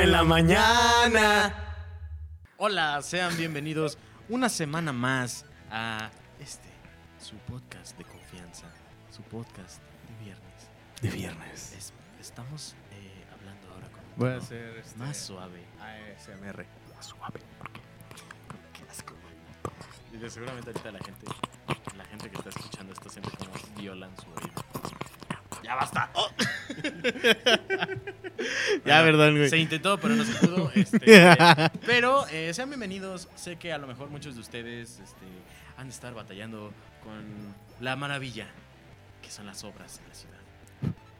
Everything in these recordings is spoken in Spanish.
en la mañana. Hola, sean bienvenidos una semana más a este, su podcast de confianza, su podcast de viernes. De viernes. Es- estamos eh, hablando ahora con un Voy a tono hacer este, más suave. ASMR. Suave, porque. Qué asco. Y de- seguramente ahorita la gente, la gente que está escuchando esto siente como violan su oído. ¡Ya basta! ¡Oh! Ya, Bueno, perdón, güey. Se intentó, pero no se pudo. este, pero eh, sean bienvenidos. Sé que a lo mejor muchos de ustedes este, han de estar batallando con la maravilla que son las obras en la ciudad.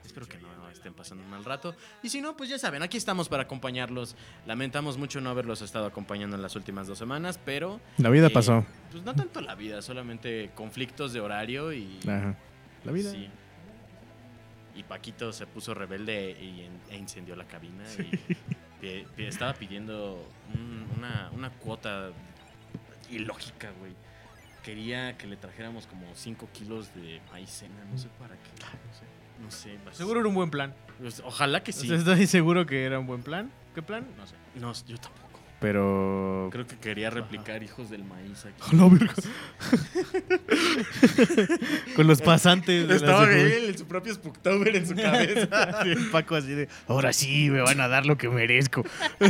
Espero que no estén pasando un mal rato. Y si no, pues ya saben, aquí estamos para acompañarlos. Lamentamos mucho no haberlos estado acompañando en las últimas dos semanas, pero La vida Eh, pasó. pues no tanto la vida, solamente conflictos de horario y... Ajá. La vida. Sí. Y Paquito se puso rebelde y e incendió la cabina y estaba pidiendo un- una, una cuota ilógica, güey. Quería que le trajéramos como 5 kilos de maicena, no sé para qué. No sé, no sé. Seguro era un buen plan. pues, ojalá que sí. sea, estoy seguro que era un buen plan. ¿Qué plan? No sé. No, yo tampoco. Pero. Creo que quería replicar hijos del maíz aquí. Verga. Con los pasantes. de Estaba él en su propio Spooktober en su cabeza. Sí, el Paco así de. Ahora sí, me van a dar lo que merezco.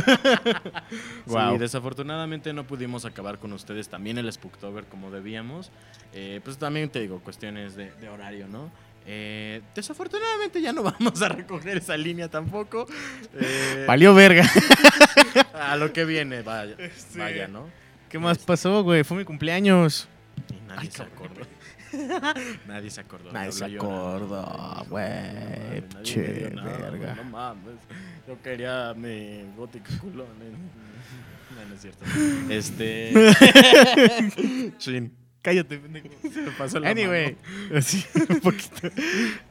Sí, Wow. desafortunadamente no pudimos acabar con ustedes también el Spooktober como debíamos. Eh, pues también te digo, cuestiones de, de horario, ¿no? Eh, desafortunadamente ya no vamos a recoger esa línea tampoco. Eh, Valió verga. a lo que viene, vaya, Sí. vaya ¿no? ¿Qué más pasó, güey? Fue mi cumpleaños. Y nadie Ay, se cabrón. acordó. nadie se acordó. Nadie me se acordó, güey, "No, nadie pinche me dio nada, verga". No mames. Yo quería mi gótico culón. eh. No, no es cierto. Este. Chin. Cállate, pendejo. Se me pasó la Anyway, así un poquito.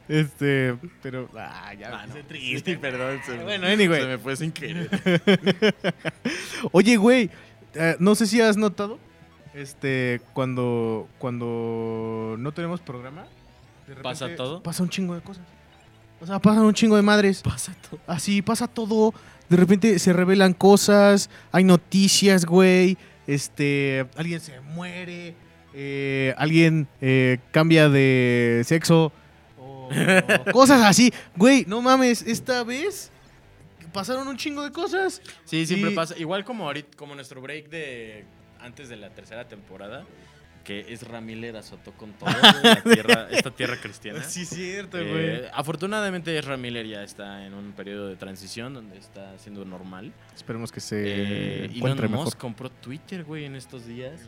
Este, pero. Ah, ya. Ah, me puse no. triste. Sí, perdón. Se me, Bueno, anyway. se me fue sin querer. Oye, güey, eh, no sé si has notado, este, cuando, cuando no tenemos programa, de repente ¿Pasa todo? Pasa un chingo de cosas. O sea, pasan un chingo de madres. Pasa todo. Así pasa todo. De repente se revelan cosas, hay noticias, güey. Este, alguien se muere, eh, alguien eh, cambia de sexo, o cosas así. Güey, no mames, esta vez pasaron un chingo de cosas. Sí, siempre Y- pasa. Igual como ahorita, como nuestro break de antes de la tercera temporada, que es Ramírez azotó con todo la tierra, esta tierra cristiana. Sí, cierto, Eh, güey. afortunadamente Ezra Miller ya está en un periodo de transición donde está siendo normal. Esperemos que se Eh, encuentre Elon mejor. Musk compró Twitter, güey, en estos días.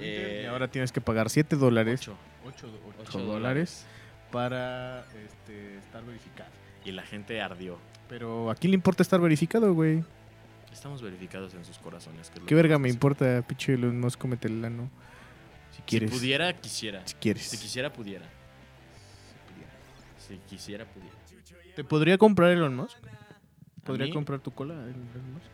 Eh, y ahora tienes que pagar 7 dólares. Ocho. 8, Ocho dólares para este, estar verificado. Y la gente ardió. Pero ¿a quién le importa estar verificado, güey? Estamos verificados en sus corazones. que ¿Qué verga me importa, pinche Elon Musk, cómete el ano? Si quieres. Si pudiera, quisiera. Si quieres. Si quisiera, pudiera. Si quisiera, pudiera. ¿Te podría comprar Elon Musk? ¿Podría mí? comprar tu cola Elon Musk?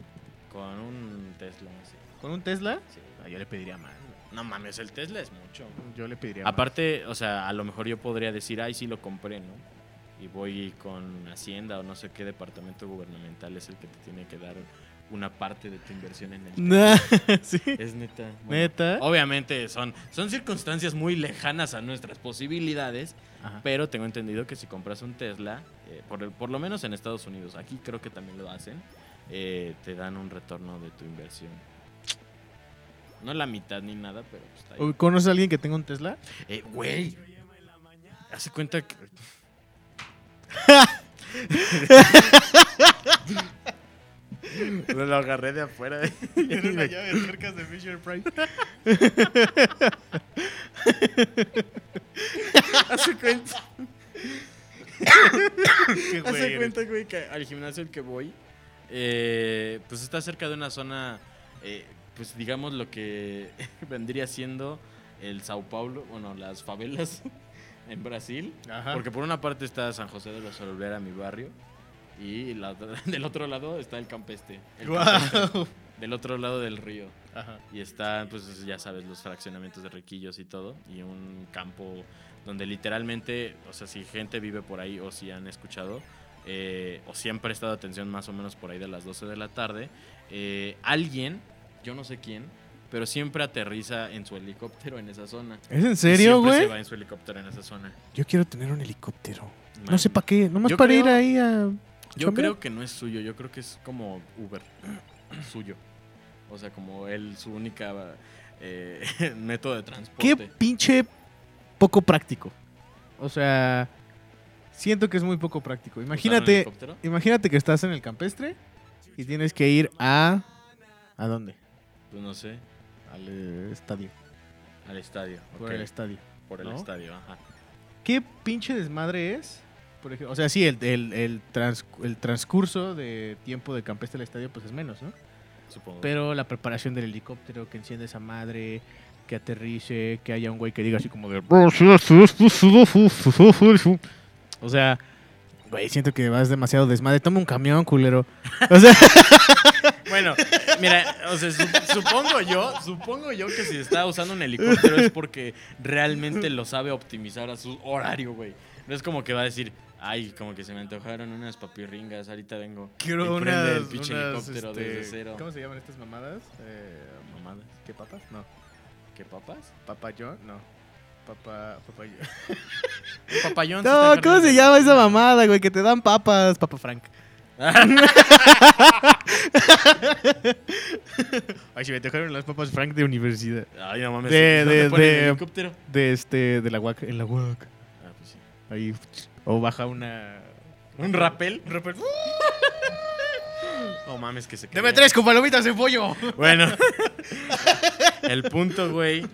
Con un Tesla, sí. ¿Con un Tesla? Sí. Ah, yo le pediría más. No mames, el Tesla es mucho. Yo le pediría más. Aparte, o sea, a lo mejor yo podría decir, ay, sí lo compré, ¿no? Y voy con Hacienda o no sé qué departamento gubernamental es el que te tiene que dar una parte de tu inversión en el Tesla. Nah, ¿Sí? Es neta. Bueno, ¿Neta? Obviamente son, son circunstancias muy lejanas a nuestras posibilidades, Ajá. pero tengo entendido que si compras un Tesla, eh, por, el- por lo menos en Estados Unidos, aquí creo que también lo hacen, eh, te dan un retorno de tu inversión. No la mitad ni nada, pero pues, está ahí. ¿O ¿Conoces a alguien que tenga un Tesla? Eh, güey. Hace cuenta que. Me lo agarré de afuera. cercas de Fisher Price. Hace cuenta. Hace cuenta, güey, que al gimnasio al que voy, eh, pues está cerca de una zona, eh, pues digamos lo que vendría siendo el Sao Paulo, bueno, las favelas en Brasil. Ajá. Porque por una parte está San José de los Olvera, mi barrio, y la del otro lado está el Campeste. el Campeste, del otro lado del río. Ajá. Y están, pues ya sabes, los fraccionamientos de riquillos y todo. Y un campo donde literalmente, o sea, si gente vive por ahí o si han escuchado, eh, o si han prestado atención más o menos por ahí de las 12 de la tarde, eh, alguien, yo no sé quién, pero siempre aterriza en su helicóptero en esa zona. ¿Es en serio, siempre se güey? va en su helicóptero en esa zona. Yo quiero tener un helicóptero. No sé para qué, nomás Yo para ir ahí a... Yo creo que no es suyo, yo creo que es como Uber, suyo. O sea, como él, su única eh, método de transporte. Qué pinche poco práctico. O sea, siento que es muy poco práctico. ¿Usar un Imagínate, imagínate que estás en el campestre y tienes que ir a... ¿A dónde? Pues no sé, Al eh, estadio. al estadio. Por el estadio. por el ¿no? estadio, ajá. ¿Qué pinche desmadre es? Por ejemplo, o sea, sí, el, el, el, trans- el transcurso de tiempo de campestre al estadio pues es menos, ¿no? Supongo. Pero la preparación del helicóptero, que enciende esa madre, que aterrice, que haya un güey que diga así como de... O sea, güey, siento que vas demasiado desmadre. Toma un camión, culero. O sea, Bueno, mira, o sea, su- supongo yo, supongo yo que si está usando un helicóptero es porque realmente lo sabe optimizar a su horario, güey. No es como que va a decir, ay, como que se me antojaron unas papirringas, ahorita vengo. quiero Y prende unas, el pinche unas, helicóptero este, desde cero. ¿Cómo se llaman estas mamadas? Eh, Mamadas. ¿Qué papas? No. ¿Qué papas? ¿Papa John? No. Un papayón. se No, ¿cómo se llama esa mamada, güey? Que te dan papas, Papa Frank. Ay, si me dejaron las papas Frank de universidad. Ay, no mames. De- ¿dónde de- de- helicóptero? De este, de la UAC, en la UAC. Ah, pues sí. Ahí. O baja una. ¿Un rapel? Un rapel. No mames, que se Deme caía. tres con palomitas de pollo. Bueno, el punto, güey,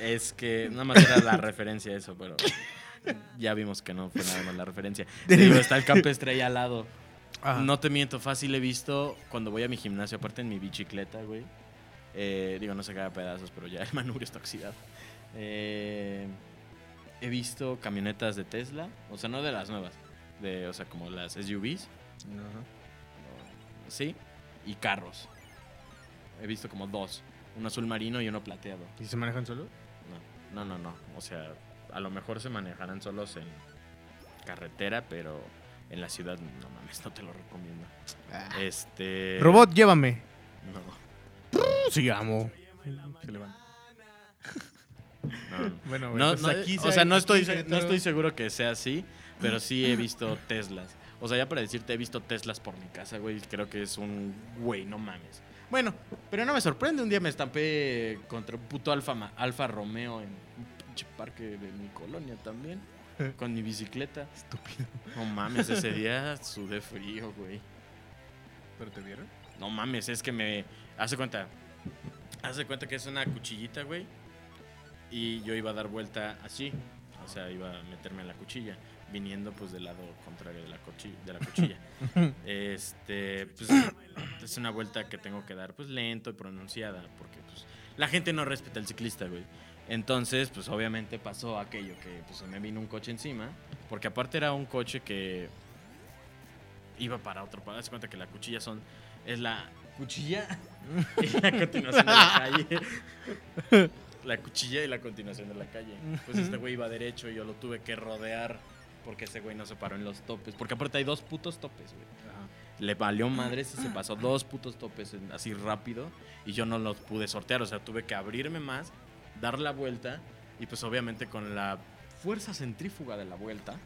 es que nada más era la referencia a eso, pero ya vimos que no fue nada más la referencia. Digo, está el campestre ahí al lado. No te miento, fácil he visto cuando voy a mi gimnasio, aparte en mi bicicleta, güey. Eh, digo, no se cae a pedazos, pero ya el manubrio está oxidado. Eh, he visto camionetas de Tesla, o sea, no de las nuevas, de, o sea, como las SUVs, sí, y carros. He visto como dos, uno azul marino y uno plateado. ¿Y se manejan solo? No, no, no, no. O sea, a lo mejor se manejarán solos en carretera, pero en la ciudad, no mames, no te lo recomiendo. Este. Robot, llévame. No, Sí, amo. Se levanta. no, no. Bueno, No, pues no, aquí o se- sea, no estoy, no estoy seguro que sea así, pero sí he visto Teslas. O sea, ya para decirte, he visto Teslas por mi casa, güey. Creo que es un güey, no mames. Bueno, pero no me sorprende. Un día me estampé contra un puto Alfa, Ma- Alfa Romeo en un pinche parque de mi colonia también. Con mi bicicleta. Estúpido. No mames, ese día sudé frío, güey. ¿Pero te vieron? No mames, es que me. Hace cuenta. Hace cuenta que es una cuchillita, güey. Y yo iba a dar vuelta así. O sea, iba a meterme en la cuchilla. Viniendo pues del lado contrario de la, cuchilla, de la cuchilla. este. Pues es una vuelta que tengo que dar pues lento y pronunciada. Porque pues la gente no respeta al ciclista, güey. Entonces, pues obviamente pasó aquello que pues se me vino un coche encima. Porque aparte era un coche que iba para otro. Para darse cuenta que la cuchilla son. Es la cuchilla y la continuación de la calle. La cuchilla y la continuación de la calle. Pues este güey iba derecho y yo lo tuve que rodear porque ese güey no se paró en los topes. Porque aparte hay dos putos topes, güey. Le valió madres y se pasó dos putos topes así rápido y yo no los pude sortear. O sea, tuve que abrirme más, dar la vuelta y pues obviamente con la fuerza centrífuga de la vuelta,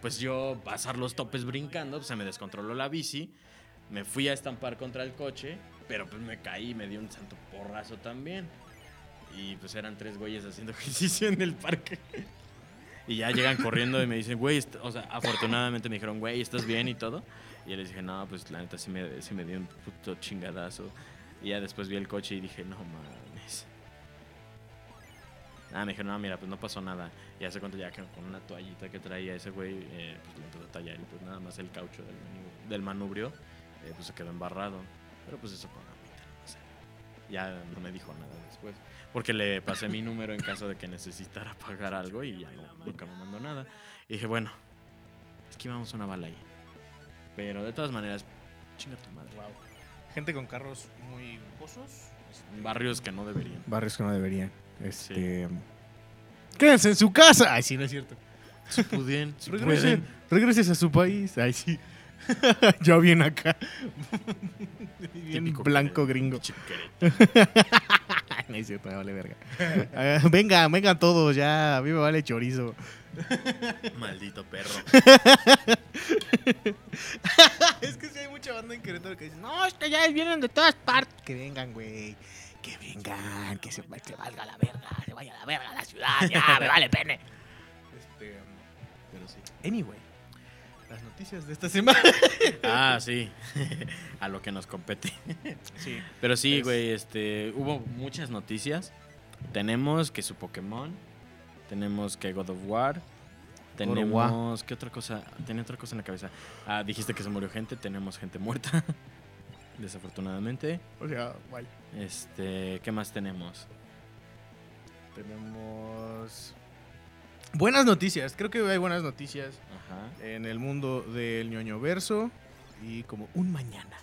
pues yo pasar los topes brincando, pues se me descontroló la bici, me fui a estampar contra el coche, pero pues me caí, me dio un santo porrazo también. Y pues eran tres güeyes haciendo ejercicio en el parque. Y ya llegan corriendo y me dicen, güey, o sea, afortunadamente me dijeron, güey, ¿estás bien y todo? Y yo les dije, no, pues la neta sí me, sí me dio un puto chingadazo. Y ya después vi el coche y dije, no mames. Ah, me dijeron, no, mira, pues no pasó nada. Y hace cuenta ya que con una toallita que traía ese güey, eh, pues le empezó a tallar y pues nada más el caucho del, manu- del manubrio, eh, pues se quedó embarrado. Pero pues eso con agüita, o sea, ya no me dijo nada después. Porque le pasé mi número en caso de que necesitara pagar algo y ya no, nunca me mandó nada. Y dije, bueno, esquivamos una bala ahí. Pero de todas maneras, chinga tu madre. Gente con carros muy lujosos. Barrios que no deberían. Barrios que no deberían. Este. Quédense en su casa. Ay, sí, no es cierto. Si pudieran, si Regresen, pueden. regreses a su país. Ay, sí. Yo bien acá. bien Típico blanco gringo. no es cierto, me vale verga. Ah, venga, vengan todos ya. A mí me vale chorizo. Maldito perro. es que si hay mucha banda en Querétaro que dice, no, es que ya vienen de todas partes. Que vengan, güey. Que vengan, que se, que valga la verga, se vaya a la verga la ciudad, ya, me vale pene. Este, pero sí. Anyway, las noticias de esta semana. Ah, sí. A lo que nos compete. Sí. Pero sí, Es- güey, este, hubo muchas noticias. Tenemos que su Pokémon, tenemos que God of War, tenemos ¿qué otra cosa? Tenía otra cosa en la cabeza. Ah, dijiste que se murió gente, tenemos gente muerta. Desafortunadamente. O sea, vale. Este, ¿qué más tenemos? Tenemos buenas noticias. Creo que hay buenas noticias Ajá. en el mundo del ñoño verso y como un mañana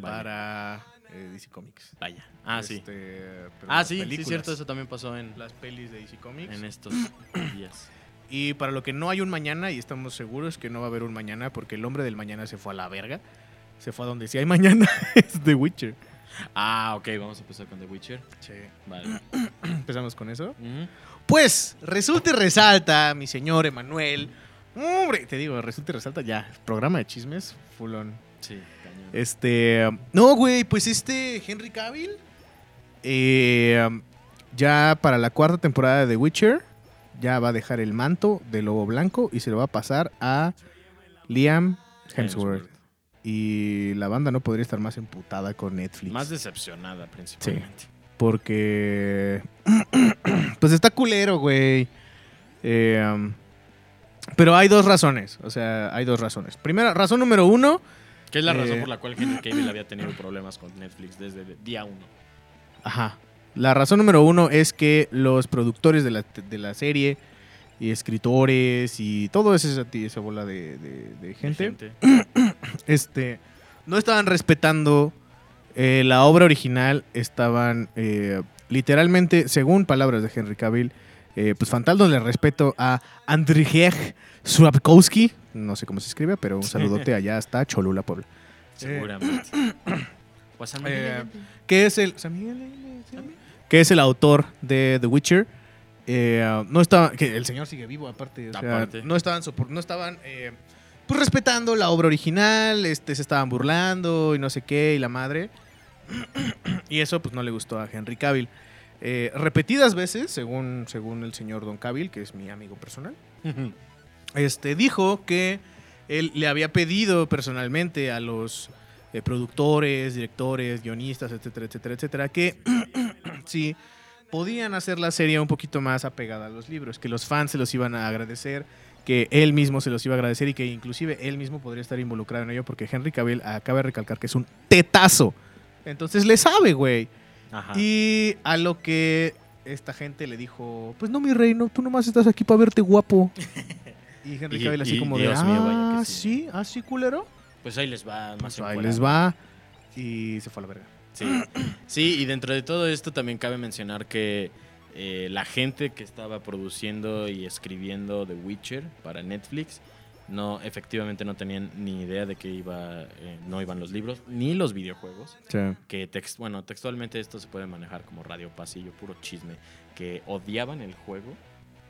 para eh, DC Comics. Vaya. Ah, sí. Este, pero Ah, sí, sí, cierto, eso también pasó en, Las pelis de DC Comics. en estos días. Y para lo que no hay un mañana, y estamos seguros que no va a haber un mañana, porque el hombre del mañana se fue a la verga. Se fue a donde sí hay mañana, es The Witcher. Ah, ok, vamos a empezar con The Witcher. Sí. Vale. Empezamos con eso. Pues, resulta y resalta, mi señor Emanuel. Hombre, te digo, resulta y resalta ya. Programa de chismes, full on. Sí, cañón. Este. No, güey, pues este Henry Cavill. eh, ya para la cuarta temporada de The Witcher. Ya va a dejar el manto de Lobo Blanco y se lo va a pasar a Liam Hemsworth. Y la banda no podría estar más emputada con Netflix. Más decepcionada, principalmente. Porque. pues está culero, güey. Eh, um, pero hay dos razones. O sea, hay dos razones. Primera, razón número uno. Que es la razón Eh. por la cual Henry Cavill había tenido problemas con Netflix desde el día uno. Ajá. La razón número uno es que los productores de la, de la serie y escritores y todo esa, esa bola de, de- de gente, este, no estaban respetando eh, la obra original, estaban eh, literalmente, según palabras de Henry Cavill, eh, pues faltándole respeto a Andrzej Surapkowski, no sé cómo se escribe, pero un saludote allá hasta Cholula, Puebla. Seguramente. Eh, Allende. que es el que es el autor de The Witcher. Eh, no estaba que el señor sigue vivo aparte, o sea, Aparte. no estaban no estaban eh, pues respetando la obra original, este se estaban burlando y no sé qué y la madre. y eso pues no le gustó a Henry Cavill. Eh, repetidas veces, según según el señor Don Cavill, que es mi amigo personal, este, dijo que él le había pedido personalmente a los productores, directores, guionistas, etcétera, etcétera, etcétera, que sí podían hacer la serie un poquito más apegada a los libros, que los fans se los iban a agradecer, que él mismo se los iba a agradecer y que inclusive él mismo podría estar involucrado en ello, porque Henry Cavill acaba de recalcar que es un tetazo. Entonces le sabe, güey. Y a lo que esta gente le dijo, pues no, mi reino, tú nomás estás aquí para verte guapo. Y Henry Cavill así y como de, Dios mío, vaya que ah, sí". sí, ah, sí, culero. Pues ahí les va más Pues ahí les va. Y se fue a la verga. Sí. sí, y dentro de todo esto también cabe mencionar que eh, la gente que estaba produciendo y escribiendo The Witcher para Netflix no efectivamente no tenían ni idea de que iba eh, no iban los libros ni los videojuegos que text, bueno textualmente esto se puede manejar como radio pasillo puro chisme que odiaban el juego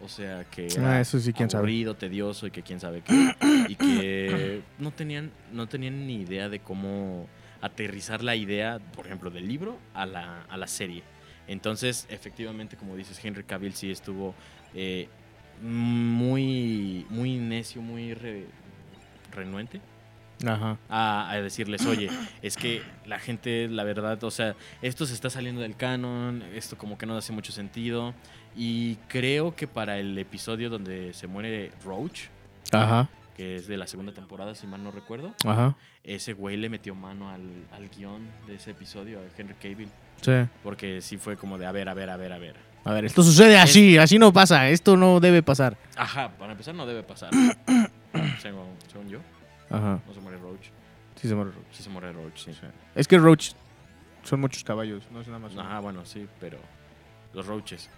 o sea que era Ah, eso sí, quién sabe. aburrido tedioso y que quién sabe qué y que no tenían no tenían ni idea de cómo aterrizar la idea por ejemplo del libro a la, a la serie entonces efectivamente como dices Henry Cavill sí estuvo eh, muy muy necio muy re- renuente Ajá. a, a decirles, oye, es que la gente, la verdad, o sea, esto se está saliendo del canon, esto como que no hace mucho sentido. Y creo que para el episodio donde se muere Roach, Ajá. Que es de la segunda temporada, si mal no recuerdo, Ajá. ese güey le metió mano al, al guion de ese episodio, a Henry Cavill. Sí. Porque sí fue como de, a ver, a ver, a ver, a ver. A ver, esto sucede así, así no pasa, esto no debe pasar. Ajá, para empezar no debe pasar. según, según yo, Ajá. no se muere Roach. Sí se muere Roach. Sí se muere Roach, sí. Es que Roach son muchos caballos, no es nada más. Ajá, bueno, sí, pero los Roaches,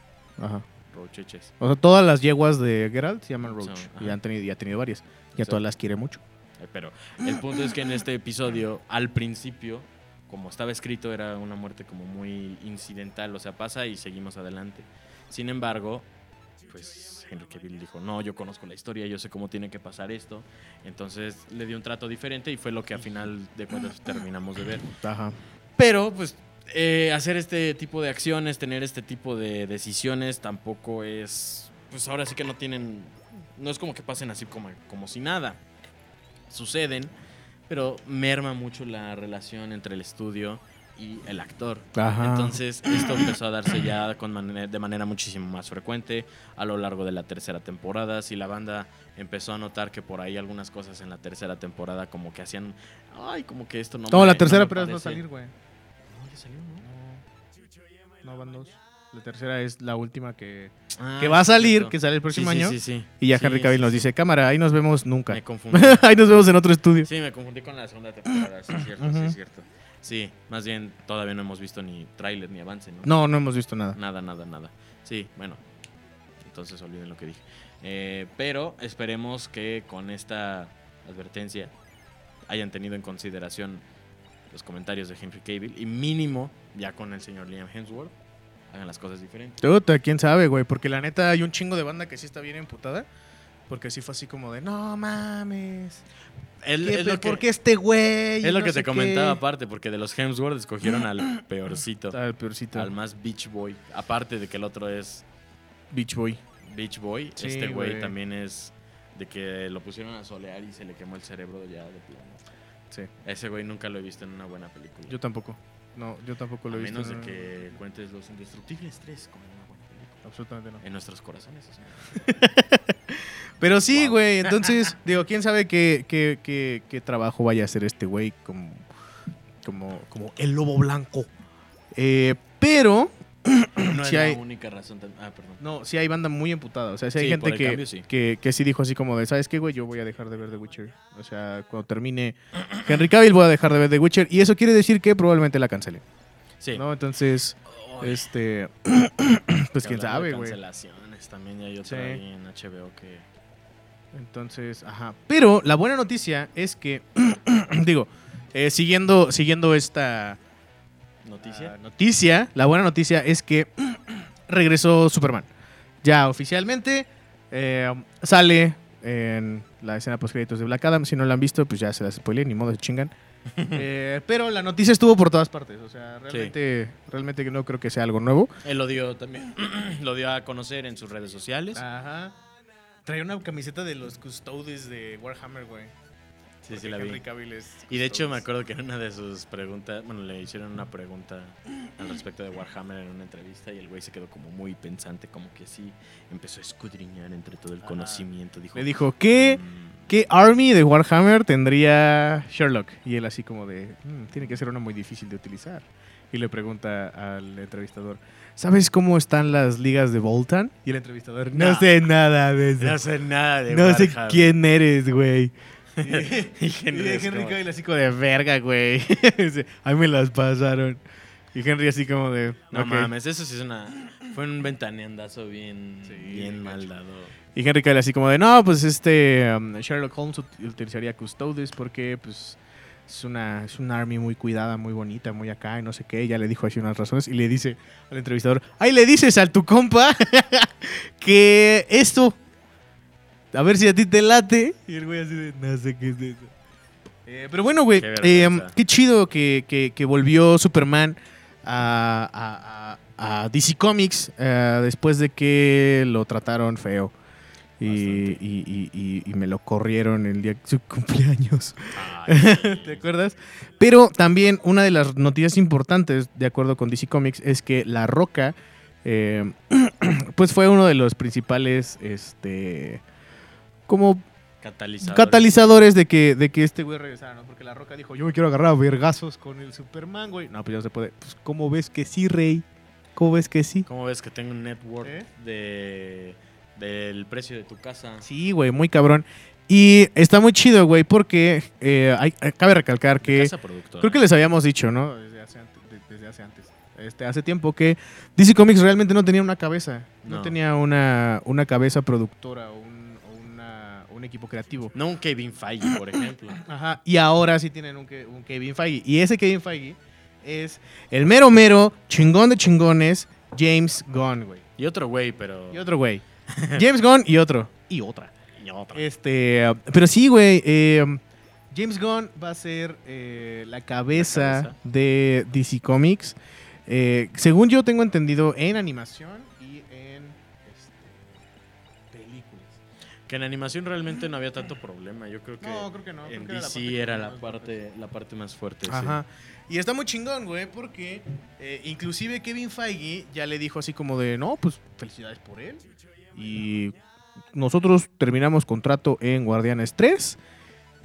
Ajá. Roacheches. O sea, todas las yeguas de Geralt se llaman Roach. Y han tenido, y ha tenido varias. Y a todas las quiere mucho. Eh, Pero el punto es que en este episodio, al principio, como estaba escrito, era una muerte como muy incidental, o sea, pasa y seguimos adelante. Sin embargo, pues Henry Cavill dijo, no, yo conozco la historia, yo sé cómo tiene que pasar esto. Entonces le dio un trato diferente y fue lo que a final de cuentas terminamos de ver. Ajá. Pero, pues, eh, hacer este tipo de acciones, tener este tipo de decisiones, tampoco es. Pues ahora sí que no tienen. No es como que pasen así como, como si nada. Suceden, pero merma mucho la relación entre el estudio y el actor. Ajá. Entonces, esto empezó a darse ya con de manera muchísimo más frecuente a lo largo de la tercera temporada. Si la banda empezó a notar que por ahí algunas cosas en la tercera temporada como que hacían, ay, como que esto no No, me- la tercera me pero es no parece". salir, güey. No, ya salió, ¿no? No, van dos. La tercera es la última que, Ah, que va a salir, cierto. que sale el próximo Sí, año. Sí, sí, Y ya Henry Cavill nos dice, cámara, ahí nos vemos nunca. Me confundí. ahí nos vemos en otro estudio. Sí, me confundí con la segunda temporada, sí, es cierto, sí, es cierto. Sí, más bien todavía no hemos visto ni tráiler ni avance, ¿no? No, no hemos visto nada. Nada, nada, nada. Sí, bueno. Entonces olviden lo que dije. Eh, pero esperemos que con esta advertencia hayan tenido en consideración los comentarios de Henry Cavill y mínimo ya con el señor Liam Hemsworth hagan las cosas diferentes. Puta, quién sabe, güey. Porque la neta hay un chingo de banda que sí está bien emputada. Porque sí fue así como de, no mames. ¿Qué, es lo que, ¿Por qué este güey? es lo No que te comentaba qué. aparte, porque de los Hemsworth escogieron al peorcito, el peorcito. al más Beach Boy. Aparte de que el otro es Beach Boy. Beach Boy, Sí, este güey güey. también es de que lo pusieron a solear y se le quemó el cerebro ya de plano. Sí. Ese güey nunca lo he visto en una buena película. Yo tampoco. No, yo tampoco a lo he visto. menos de que cuentes Los Indestructibles 3 como una buena película. Absolutamente no. En nuestros corazones. o sea. Pero sí, Wow. güey. Entonces, digo, quién sabe qué, qué, qué, qué trabajo vaya a hacer este güey como, como, como el lobo blanco. Eh, pero, No Sí es hay- la única razón. Ah, perdón. no, sí hay banda muy emputada. O sea, sí hay Sí, gente que, cambio, sí. que, que sí dijo así como de, ¿sabes qué, güey? Yo voy a dejar de ver The Witcher. O sea, cuando termine Henry Cavill voy a dejar de ver The Witcher. Y eso quiere decir que probablemente la cancele. Sí. ¿no? Entonces, este... pues quién sabe, güey. Cancelaciones. También hay otra ahí en HBO que. Entonces, ajá. Pero la buena noticia es que, digo, eh, siguiendo, siguiendo esta ¿Noticia? ah, noticia, la buena noticia es que regresó Superman. Ya oficialmente eh, sale en la escena post créditos de Black Adam. Si no la han visto, pues ya se las spoilé, ni modo, se chingan. Eh, pero la noticia estuvo por todas partes. O sea, realmente, realmente no creo que sea algo nuevo. Él lo dio también. lo dio a conocer en sus redes sociales. Ajá. Traía una camiseta de los custodes de Warhammer, güey. Sí, sí, la vi. Henry Cavill es Y de hecho me acuerdo que en una de sus preguntas, bueno, le hicieron una pregunta al respecto de Warhammer en una entrevista y el güey se quedó como muy pensante, como que sí empezó a escudriñar entre todo el conocimiento. Dijo, Le dijo, ¿qué, "Mm, ¿qué army de Warhammer tendría Sherlock? Y él así como de, "Mm, tiene que ser una muy difícil de utilizar. Y le pregunta al entrevistador, ¿sabes cómo están las ligas de Voltan? Y el entrevistador, no, No. sé nada de eso. No sé nada de No sé Warhammer". quién eres, güey. y Y Henry, como, Cavill así como de verga, güey. Dice, A mí me las pasaron. Y Henry así como de... No mames, eso sí es una... Fue un ventaneandazo bien, Sí, bien mal dado. Y Henry Cavill así como de, no, pues este um, Sherlock Holmes ut- utilizaría Custodes porque pues es una, es una army muy cuidada, muy bonita, muy acá y no sé qué. Ya le dijo así unas razones y le dice al entrevistador, ahí le dices a tu compa que esto, a ver si a ti te late. Y el güey así de, no sé qué es eso. Eh, pero bueno, güey, Qué eh, qué chido que, que- que volvió Superman a, a- a- DC Comics eh, después de que lo trataron feo. Y, y- y- y- y me lo corrieron el día de su cumpleaños. Ay. ¿Te acuerdas? Pero también una de las noticias importantes, de acuerdo con DC Comics, es que La Roca, eh, pues fue uno de los principales, este, como Catalizador. catalizadores de que, de que este güey regresara, ¿no? Porque La Roca dijo, yo me quiero agarrar a vergazos con el Superman, güey. No, pues ya no se puede. Pues, ¿cómo ves que sí, Rey? ¿Cómo ves que sí? ¿Cómo ves que tengo un network ¿Eh? de del precio de tu casa? Sí, güey, muy cabrón. Y está muy chido, güey, porque eh, hay- eh, cabe recalcar que... casa. Creo que les habíamos dicho, ¿no? Desde hace, ante- de- desde hace antes. Este, hace tiempo que DC Comics realmente no tenía una cabeza. No, No. tenía una, una cabeza productora o, un- equipo creativo. No un Kevin Feige, por ejemplo. Ajá. Y ahora sí tienen un, Ke- un Kevin Feige. Y ese Kevin Feige es el mero mero chingón de chingones, James Gunn, güey. Y otro güey, pero. Y otro güey. James Gunn y otro. Y otra. y otra. Este, pero sí, güey. eh, James Gunn va a ser eh, la, cabeza La cabeza. de DC Comics. Eh, según yo tengo entendido, en animación Que en animación realmente no había tanto problema. Yo creo que. No, creo que no. creo en que era la DC parte era la parte, la parte más fuerte. sí. Ajá. Y está muy chingón, güey, porque eh, inclusive Kevin Feige ya le dijo así como de, no, pues felicidades por él. Y nosotros terminamos contrato en Guardianes 3.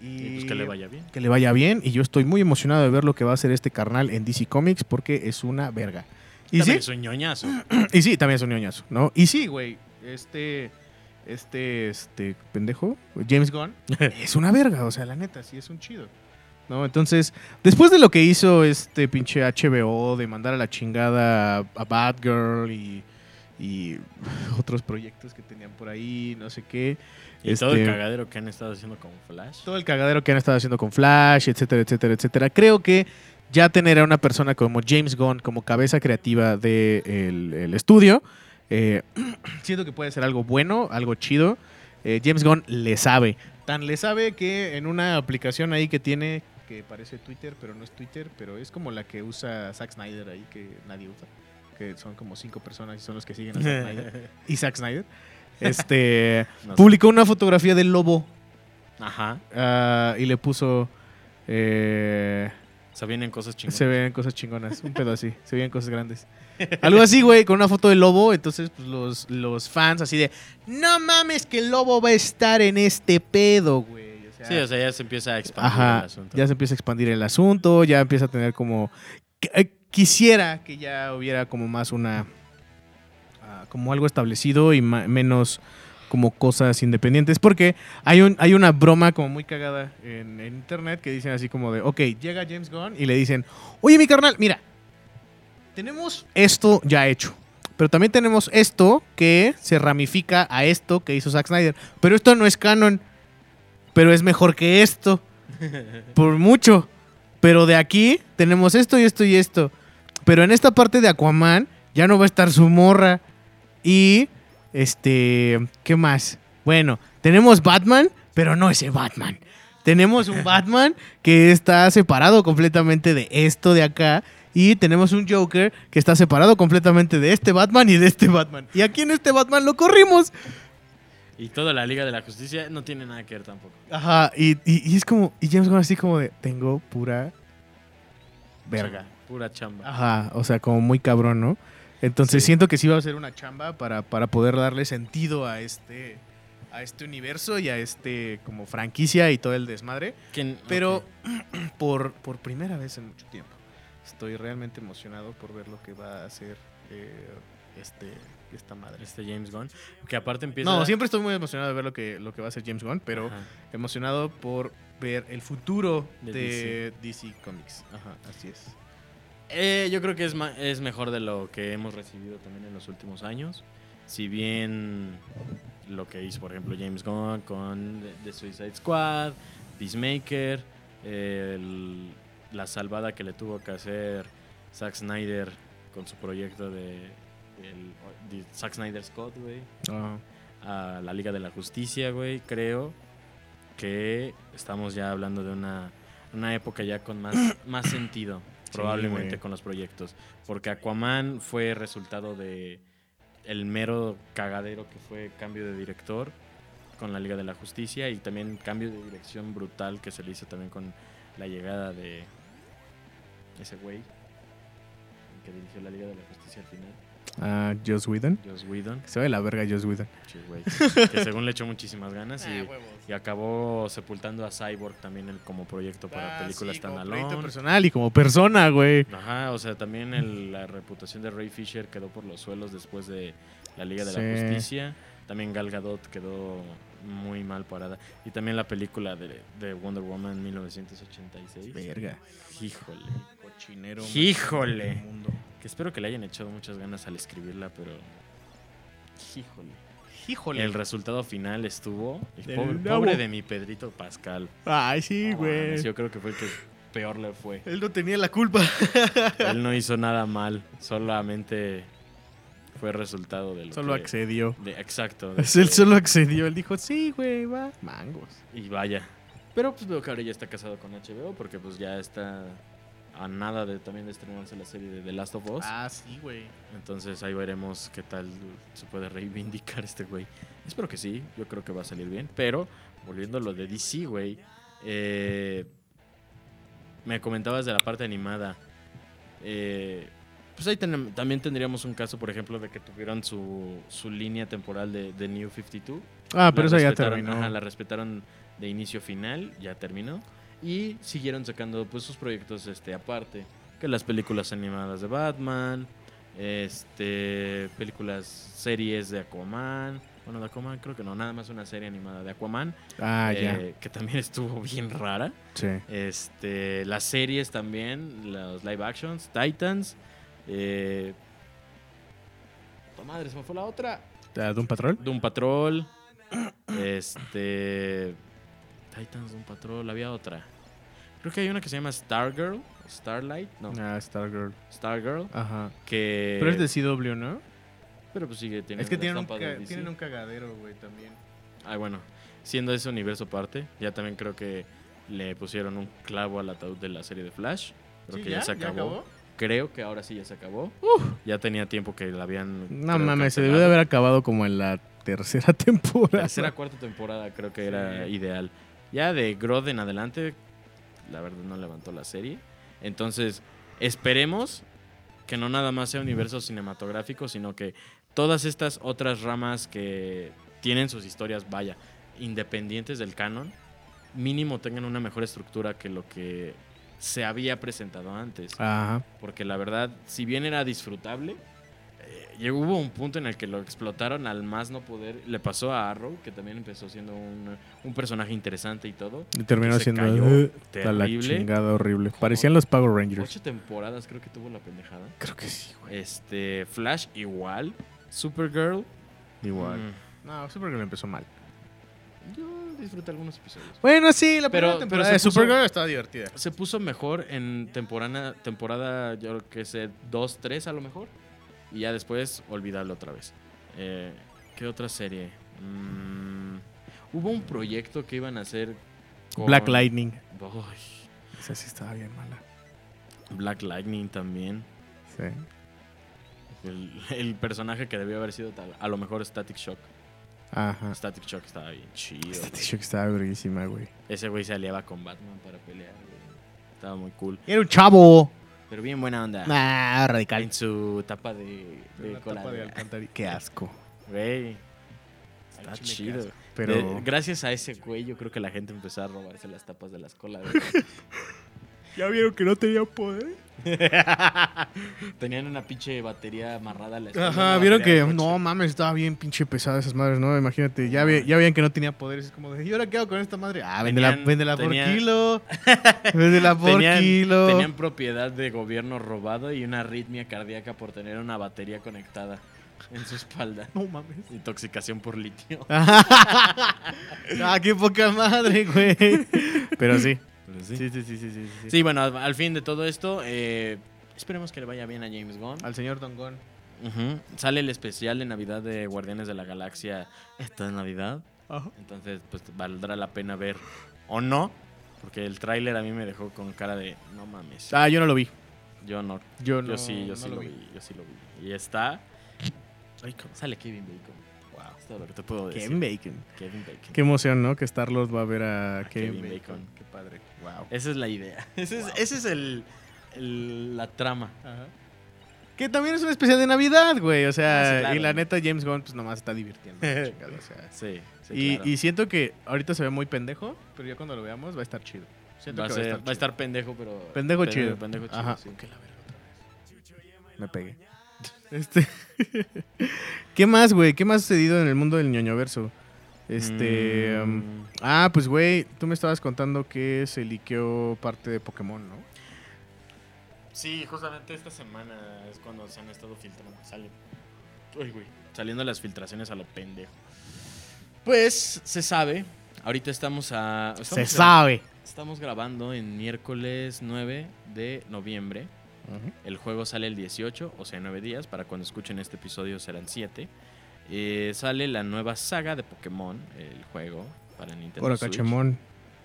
Y, Y pues que le vaya bien. que le vaya bien. Y yo estoy muy emocionado de ver lo que va a hacer este carnal en DC Comics porque es una verga. Y También sí, es un ñoñazo. y sí, también es un ñoñazo, ¿no? Y sí, güey, este, este, este pendejo, James Gunn, es una verga, o sea, la neta, sí es un chido. ¿No? Entonces, después de lo que hizo este pinche HBO de mandar a la chingada a, Batgirl y, y otros proyectos que tenían por ahí, no sé qué. Y todo el este, cagadero que han estado haciendo con Flash. todo el cagadero que han estado haciendo con Flash, etcétera, etcétera, etcétera. Creo que ya tener a una persona como James Gunn como cabeza creativa del el estudio, eh, siento que puede ser algo bueno, algo chido. Eh, James Gunn le sabe. Tan le sabe que en una aplicación ahí que tiene, que parece Twitter, pero no es Twitter, pero es como la que usa Zack Snyder ahí, que nadie usa. Que son como cinco personas y son los que siguen a Zack Snyder. Y Zack Snyder. Este, No sé. publicó una fotografía del lobo Ajá. Ah, y le puso. eh, Se vienen cosas chingonas. se ven cosas chingonas, un pedo así, se ven cosas grandes. Algo así, güey, con una foto del lobo. Entonces, pues los, los fans así de: No mames, que el lobo va a estar en este pedo, güey. O sea, Sí, o sea, ya se empieza a expandir ajá, el asunto. ya se empieza a expandir el asunto, ya empieza a tener como. eh, Quisiera que ya hubiera como más una. ah, como algo establecido y menos como cosas independientes. Porque hay, un, hay una broma como muy cagada en, en internet que dicen así como de, ok, llega James Gunn y le dicen, oye mi carnal, mira, tenemos esto ya hecho. Pero también tenemos esto que se ramifica a esto que hizo Zack Snyder. Pero esto no es canon. Pero es mejor que esto. Por mucho. Pero de aquí tenemos esto y esto y esto. Pero en esta parte de Aquaman ya no va a estar su morra. Y, este, ¿qué más? Bueno, tenemos Batman, pero no ese Batman. Tenemos un Batman que está separado completamente de esto de acá. Y tenemos un Joker que está separado completamente de este Batman y de este Batman. Y aquí en este Batman lo corrimos. Y toda la Liga de la Justicia no tiene nada que ver tampoco. Ajá, y, y- y es como, y James Gunn así como de, tengo pura verga. Chamba, Pura chamba. Ajá, o sea, como muy cabrón, ¿no? Entonces Sí. siento que sí va a ser una chamba para, para poder darle sentido a este, a este universo y a este como franquicia y todo el desmadre. ¿Quién- Pero por, por primera vez en mucho tiempo, estoy realmente emocionado por ver lo que va a hacer eh, este, esta madre. Este James Gunn. Que aparte empieza. No, siempre estoy muy emocionado de ver lo que, lo que va a hacer James Gunn, pero Ajá. emocionado por ver el futuro De de, DC. Comics. Ajá, así es. Eh, yo creo que es, ma- es mejor de lo que hemos recibido también en los últimos años. Si bien lo que hizo, por ejemplo, James Gunn con The Suicide Squad, Peacemaker, el- la salvada que le tuvo que hacer Zack Snyder con su proyecto de, el- de Zack Snyder Scott, güey, a la Liga de la Justicia, güey, creo que estamos ya hablando de una, una época ya con más, más sentido, probablemente con los proyectos. Porque Aquaman fue resultado de el mero cagadero que fue cambio de director con la Liga de la Justicia y también cambio de dirección brutal que se le hizo también con la llegada de ese güey que dirigió la Liga de la Justicia al final, Ah, Joss Whedon. Joss Whedon. Se ve la verga Joss Whedon. Sí, güey, que según le echó muchísimas ganas y, y acabó sepultando a Cyborg también el- como proyecto para películas Ah, como standalone. proyecto personal y como persona, güey. Ajá, o sea, también el- la reputación de Ray Fisher quedó por los suelos después de la Liga de Sí. la Justicia. También Gal Gadot quedó muy mal parada. Y también la película de, de Wonder Woman 1986. Verga. Híjole. Cochinero. Híjole. del mundo. Que espero que le hayan echado muchas ganas al escribirla, pero... Híjole. Híjole. el resultado final estuvo. y Del Pobre, de mi Pedrito Pascal. Ay, sí, güey. Yo creo que fue el que peor le fue. Él no tenía la culpa. Él no hizo nada mal, solamente fue resultado de lo Solo que- accedió. de- exacto. de Él que- solo accedió. Él dijo, sí, güey, va. Mangos. Y vaya. Pero pues veo que ahora ya está casado con HBO porque pues ya está a nada de también de estrenarse la serie de The Last of Us. Ah, sí, güey. Entonces ahí veremos qué tal se puede reivindicar este güey. Espero que sí, yo creo que va a salir bien. Pero volviendo a lo de DC, güey. eh, me comentabas de la parte animada. Eh, pues ahí también tendríamos un caso, por ejemplo, de que tuvieron su, su línea temporal de, de New 52. Ah, pero La eso ya terminó. ajá, la respetaron de inicio a final, ya terminó. Y siguieron sacando pues sus proyectos este aparte. Que las películas animadas de Batman, este películas, series de Aquaman. Bueno, de Aquaman creo que no, nada más una serie animada de Aquaman. Ah, ya. eh, que también estuvo bien rara. Sí. Este, las series también, los live actions, Titans. Eh, ¡tu madre, se me fue la otra. ¿De un patrón? Doom Patrol. Este. Titans Doom Patrol. Había otra. Creo que hay una que se llama Stargirl. Starlight. No, Ah, Stargirl. Stargirl. Ajá. Que. Pero es de CW, ¿no? Pero pues sigue teniendo Es que tienen un, ca- tienen un cagadero, güey, también. Ah, bueno. Siendo ese universo parte, ya también creo que le pusieron un clavo al ataúd de la serie de Flash. Creo Sí, que ya, se acabó. Creo que ahora sí ya se acabó. Ya tenía tiempo que la habían. No mames, se debió de haber acabado como en la tercera temporada. Tercera, cuarta temporada creo que era ideal. Ya de Grodd en adelante, la verdad no levantó la serie. Entonces, esperemos que no nada más sea universo cinematográfico, sino que todas estas otras ramas que tienen sus historias, vaya, independientes del canon, mínimo tengan una mejor estructura que lo que se había presentado antes. Ajá. Porque la verdad, si bien era disfrutable, llegó- hubo un punto en el que lo explotaron al más no poder. Le pasó a Arrow, que también empezó siendo un, un personaje interesante y todo. Y terminó siendo cayó uh, a la terrible. chingada horrible. Parecían los Power Rangers. Ocho temporadas creo que tuvo la pendejada. Creo que sí, güey. Este, Flash igual. Supergirl. Igual. mm, No, Supergirl empezó mal. yo disfruté algunos episodios. Bueno, sí, la Pero- primera pero temporada se de puso- Supergirl estaba divertida. Se puso mejor en temporada, temporada yo creo que sé, 2, 3 a lo mejor. Y ya después olvidarlo otra vez. Eh, ¿Qué otra serie? Mm, hubo un proyecto que iban a hacer con... Black Lightning. Uy, Esa sí estaba bien mala. Black Lightning también. Sí. El, el personaje que debió haber sido tal- a lo mejor Static Shock. Ajá. Static Shock estaba bien chido. Güey. t-shirt estaba verguísima, güey. Ese güey se aliaba con Batman para pelear. güey. Estaba muy cool. Era un chavo. Pero bien buena onda. Ah, radical. En su tapa de, de cola. tapa de. Qué asco. Güey. Está chido. Pero De- gracias a ese güey, yo creo que la gente empezó a robarse las tapas de las colas. ya vieron que no tenía poder. Tenían una pinche batería amarrada a la espalda, Ajá, vieron que no mames, estaba bien pinche pesada esas madres, ¿no? Imagínate, ya, ve- ya veían que no tenía poderes. Es como de, ¿y ahora qué hago con esta madre? Ah, véndela, véndela por tenían- kilo. véndela por Tenían, kilo. tenían propiedad de gobierno robado y una arritmia cardíaca por tener una batería conectada en su espalda. No mames. Intoxicación por litio. ah, qué poca madre, güey. Pero sí. Sí. Sí, sí, sí, sí, sí. sí. Sí, bueno, al, al fin de todo esto, eh, esperemos que le vaya bien a James Gunn. Al señor Dongón. Ujú. Sale el especial de Navidad de Guardianes de la Galaxia esta Navidad. Ajá. Entonces, pues valdrá la pena ver o no. Porque el tráiler a mí me dejó con cara de no mames. Ah, yo no lo vi. Yo no. Yo, Yo no, sí, yo no sí lo vi. Yo sí lo vi. Y está. Ay, ¿cómo sale Kevin Bacon. Wow. Es todo lo que te puedo decir. Kevin Bacon. Kevin Bacon. Qué emoción, ¿no? Que Star-Lord va a ver a, A Kevin, Kevin Bacon. Bacon. Padre. Wow. Esa es la idea. Ese es, ese es el, el- la trama. Que también es un especial de Navidad, güey. O sea, Ah, sí, claro. y la neta, James Gunn, pues nomás está divirtiendo. o sea. Sí, sí, y, claro. y siento que ahorita se ve muy pendejo, pero ya cuando lo veamos va a estar chido. Siento va, a que ser- va a chido. estar pendejo, pero. Pendejo chido. Pendejo chido. Ajá. sí. Me pegué. Este. ¿Qué más, güey? ¿Qué más ha sucedido en el mundo del ñoño verso? Este. um, Mm, ah, pues, güey, tú me estabas contando que se liqueó parte de Pokémon, ¿no? Sí, justamente esta semana es cuando se han estado filtrando. Sale. Uy, güey. Saliendo las filtraciones a lo pendejo. Pues se sabe. Ahorita estamos a. Se estamos sabe. Estamos grabando en miércoles 9 de noviembre. El juego sale el 18, o sea, 9 días. Para cuando escuchen este episodio serán 7. Eh, sale la nueva saga de Pokémon, el juego para Nintendo Switch. Cachemón.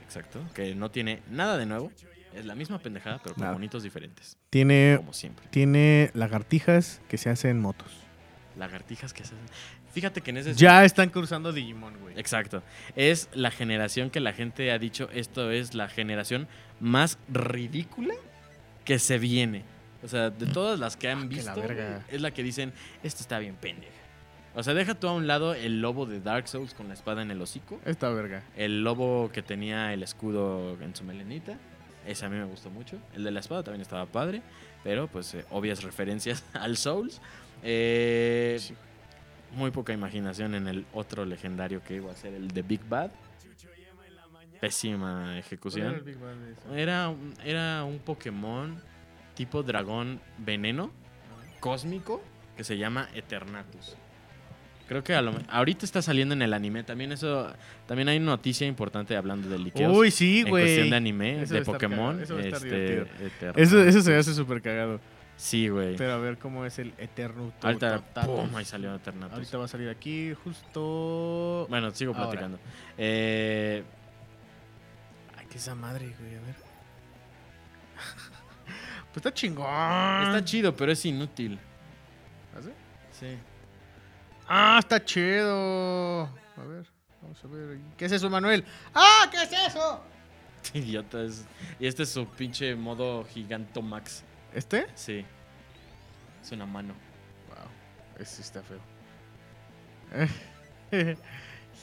Exacto. Que no tiene nada de nuevo. Es la misma pendejada, pero con Nada. monitos diferentes. Tiene, Como siempre. tiene lagartijas que se hacen motos. Lagartijas que se hacen. Fíjate que en ese. Ya están cruzando Digimon, güey. Exacto. Es la generación que la gente ha dicho, esto es la generación más ridícula que se viene. O sea, de todas las que han Ah, que visto, la verga. es la que dicen, esto está bien pendeja. O sea, deja tú a un lado el lobo de Dark Souls con la espada en el hocico. Esta verga. El lobo que tenía el escudo en su melenita. Ese a mí me gustó mucho. El de la espada también estaba padre. Pero pues eh, obvias referencias al Souls. Eh, muy poca imaginación en el otro legendario que iba a ser el de Big Bad. Pésima ejecución. Era, era un Pokémon tipo dragón veneno cósmico que se llama Eternatus. Creo que a lo ahorita está saliendo en el anime. También eso, también hay noticia importante hablando de liqueos. Uy, sí, en cuestión güey. de anime, Eso de Pokémon. eso este. Eso, eso se hace súper cagado. Sí, güey. Pero a ver cómo es el Eterno. Ahorita, pum, ahí salió Eternatus. Ahorita va a salir aquí justo. Bueno, sigo Ahora. platicando. Eh, Ay, qué esa madre, güey. A ver. pues está chingón. está chido, pero es inútil. ¿Ah, sí? Sí. Ah, está chido. A ver, vamos a ver. ¿Qué es eso, Manuel? ¡Ah, qué es eso! Idiota. Es, y este es su pinche modo giganto max. ¿Este? Sí. Es una mano. Wow, ese está feo.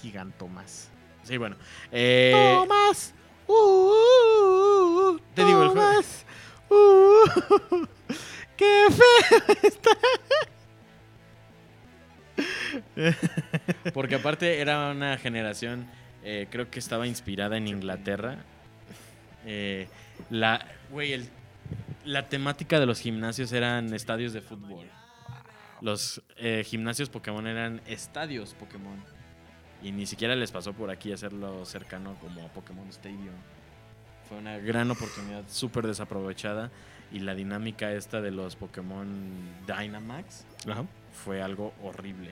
Giganto más. Sí, bueno. Eh, Tomás. Uh, uh, uh, Te digo, el juego-. Uh, qué feo está. Porque aparte era una generación, eh, creo que estaba inspirada en Inglaterra. Eh, la, güey, el- la temática de los gimnasios eran estadios de fútbol. Los eh, gimnasios Pokémon eran estadios Pokémon. Y ni siquiera les pasó por aquí hacerlo cercano como a Pokémon Stadium. Fue una gran oportunidad súper desaprovechada. Y la dinámica esta de los Pokémon Dynamax fue algo horrible.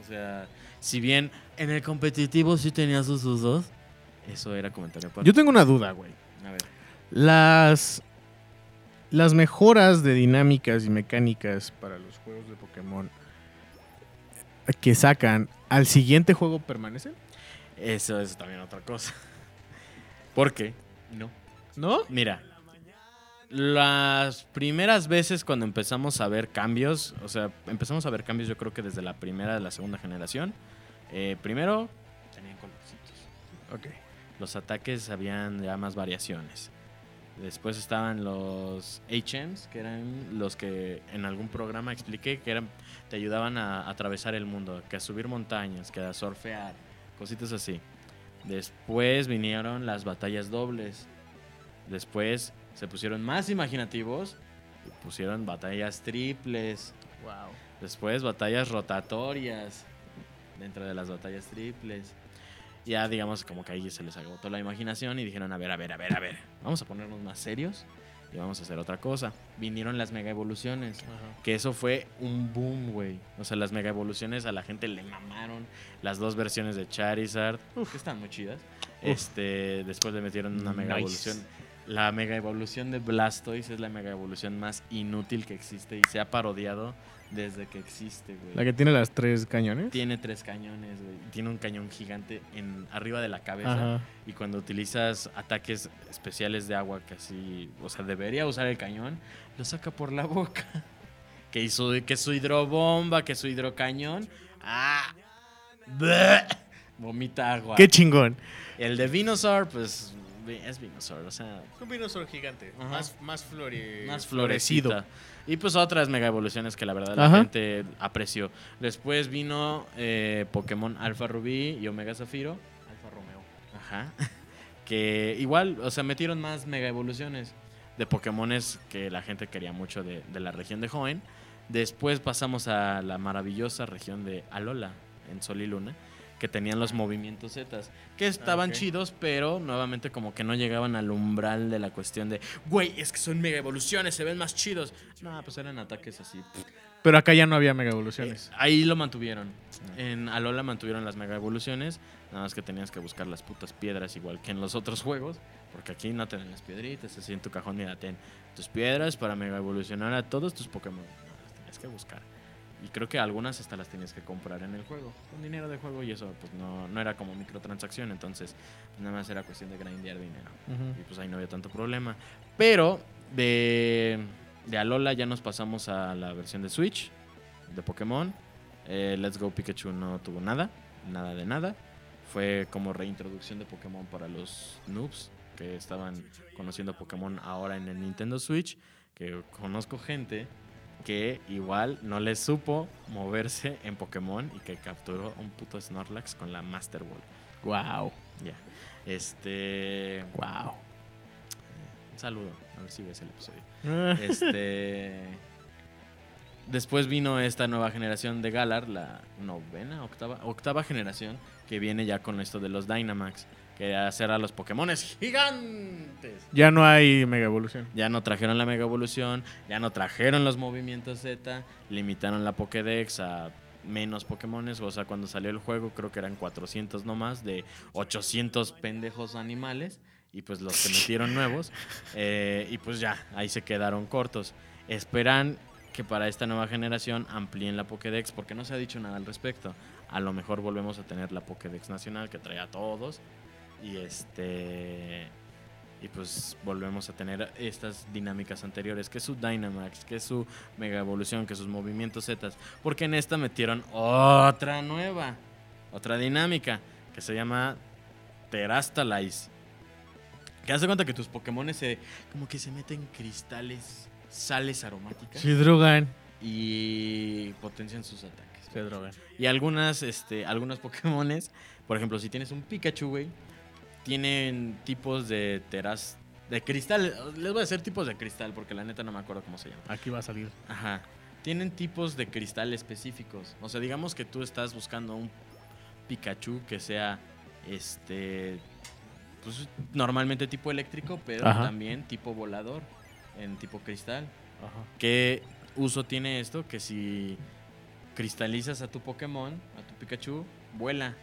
O sea, si bien en el competitivo sí tenía sus usos, eso era comentario aparte. Yo tengo una duda, güey. A ver, Las, las mejoras de dinámicas y mecánicas para los juegos de Pokémon que sacan al siguiente juego permanecen. eso es también otra cosa. ¿Por qué? No. ¿No? Mira, las primeras veces cuando empezamos a ver cambios, o sea, empezamos a ver cambios yo creo que desde la primera, la segunda generación. Eh, primero, tenían colorcitos. Ok. Los ataques habían ya más variaciones. Después estaban los HMs, que eran los que en algún programa expliqué que eran, te ayudaban a, atravesar el mundo, que a subir montañas, que a surfear, cositas así. Después vinieron las batallas dobles. Después se pusieron más imaginativos y pusieron batallas triples. Wow. Después batallas rotatorias dentro de las batallas triples. Ya digamos como que ahí se les agotó la imaginación y dijeron, a ver, a ver, a ver, a ver, vamos a ponernos más serios y vamos a hacer otra cosa. Vinieron las mega evoluciones, que eso fue un boom, güey. O sea, las mega evoluciones a la gente le mamaron. Las dos versiones de Charizard, que están muy chidas. Este, después le metieron una mega Nice. evolución. La mega evolución de Blastoise es la mega evolución más inútil que existe y se ha parodiado desde que existe, güey. La que tiene las tres cañones. Tiene tres cañones, güey. Tiene un cañón gigante en arriba de la cabeza. Ajá. Y cuando utilizas ataques especiales de agua, así, o sea, debería usar el cañón, lo saca por la boca. Que, hizo, que su hidrobomba, que su hidrocañón. ¡Ah! ¡Bleh! Vomita agua. Qué chingón. El de Venusaur, pues es Venusaur, o sea, Un dinosaurio gigante. Ajá. Más, más, flore- más florecido. Y pues otras mega evoluciones que la verdad la gente apreció. Después vino eh, Pokémon Alpha Rubí y Omega Zafiro. Alfa Romeo. Ajá. Que igual, o sea, metieron más mega evoluciones de Pokémones que la gente quería mucho de, de la región de Hoenn. Después pasamos a la maravillosa región de Alola, en Sol y Luna, que tenían los movimientos Zetas, que estaban ok. chidos, pero nuevamente como que no llegaban al umbral de la cuestión de, güey, es que son mega evoluciones, se ven más chidos. No, pues eran ataques así. Pero acá ya no había mega evoluciones. Eh, ahí lo mantuvieron. En Alola mantuvieron las mega evoluciones, nada más que tenías que buscar las putas piedras igual que en los otros juegos, porque aquí no te dan las piedritas, así en tu cajón, mira, ten tus piedras para mega evolucionar a todos tus Pokémon. No, las tenías que buscar. Y creo que algunas hasta las tenías que comprar en el juego, con dinero de juego, y eso pues no, no era como microtransacción, entonces pues, nada más era cuestión de grindear dinero. Y pues ahí no había tanto problema. Pero de, de Alola ya nos pasamos a la versión de Switch de Pokémon. Eh, Let's Go Pikachu no tuvo nada, nada de nada. Fue como reintroducción de Pokémon para los noobs que estaban conociendo Pokémon ahora en el Nintendo Switch. Que conozco gente que igual no les supo moverse en Pokémon y que capturó un puto Snorlax con la Master Ball. Wow. Ya. Este. Wow. Un saludo. A ver si ves el episodio. Este. Después vino esta nueva generación de Galar, la novena, octava, octava generación, que viene ya con esto de los Dynamax, que hacer a los Pokémones gigantes. Ya no hay mega evolución. Ya no trajeron la Mega Evolución, ya no trajeron los movimientos Z, limitaron la Pokédex a menos Pokémones. O sea, cuando salió el juego, creo que eran 400 nomás, de 800 pendejos animales. Y pues los que metieron nuevos. eh, y pues ya, ahí se quedaron cortos. Esperan que para esta nueva generación amplíen la Pokédex, porque no se ha dicho nada al respecto. A lo mejor volvemos a tener la Pokédex nacional que trae a todos. Y este. Y pues volvemos a tener estas dinámicas anteriores, que es su Dynamax, que es su Mega Evolución, que sus movimientos Z. Porque en esta metieron otra nueva, otra dinámica, que se llama Terastalize. Que hace cuenta que tus Pokémon se, como que se meten cristales, sales aromáticas Se drogan. y potencian sus ataques. Se drogan. Y algunas, este, algunos Pokémones, por ejemplo, si tienes un Pikachu, güey, tienen tipos de teras, de cristal. Les voy a decir tipos de cristal porque la neta no me acuerdo cómo se llama. Aquí va a salir. Ajá. Tienen tipos de cristal específicos. O sea, digamos que tú estás buscando un Pikachu que sea, este, pues normalmente tipo eléctrico, pero Ajá. también tipo volador, en tipo cristal. Ajá. ¿Qué uso tiene esto? Que si cristalizas a tu Pokémon, a tu Pikachu, vuela.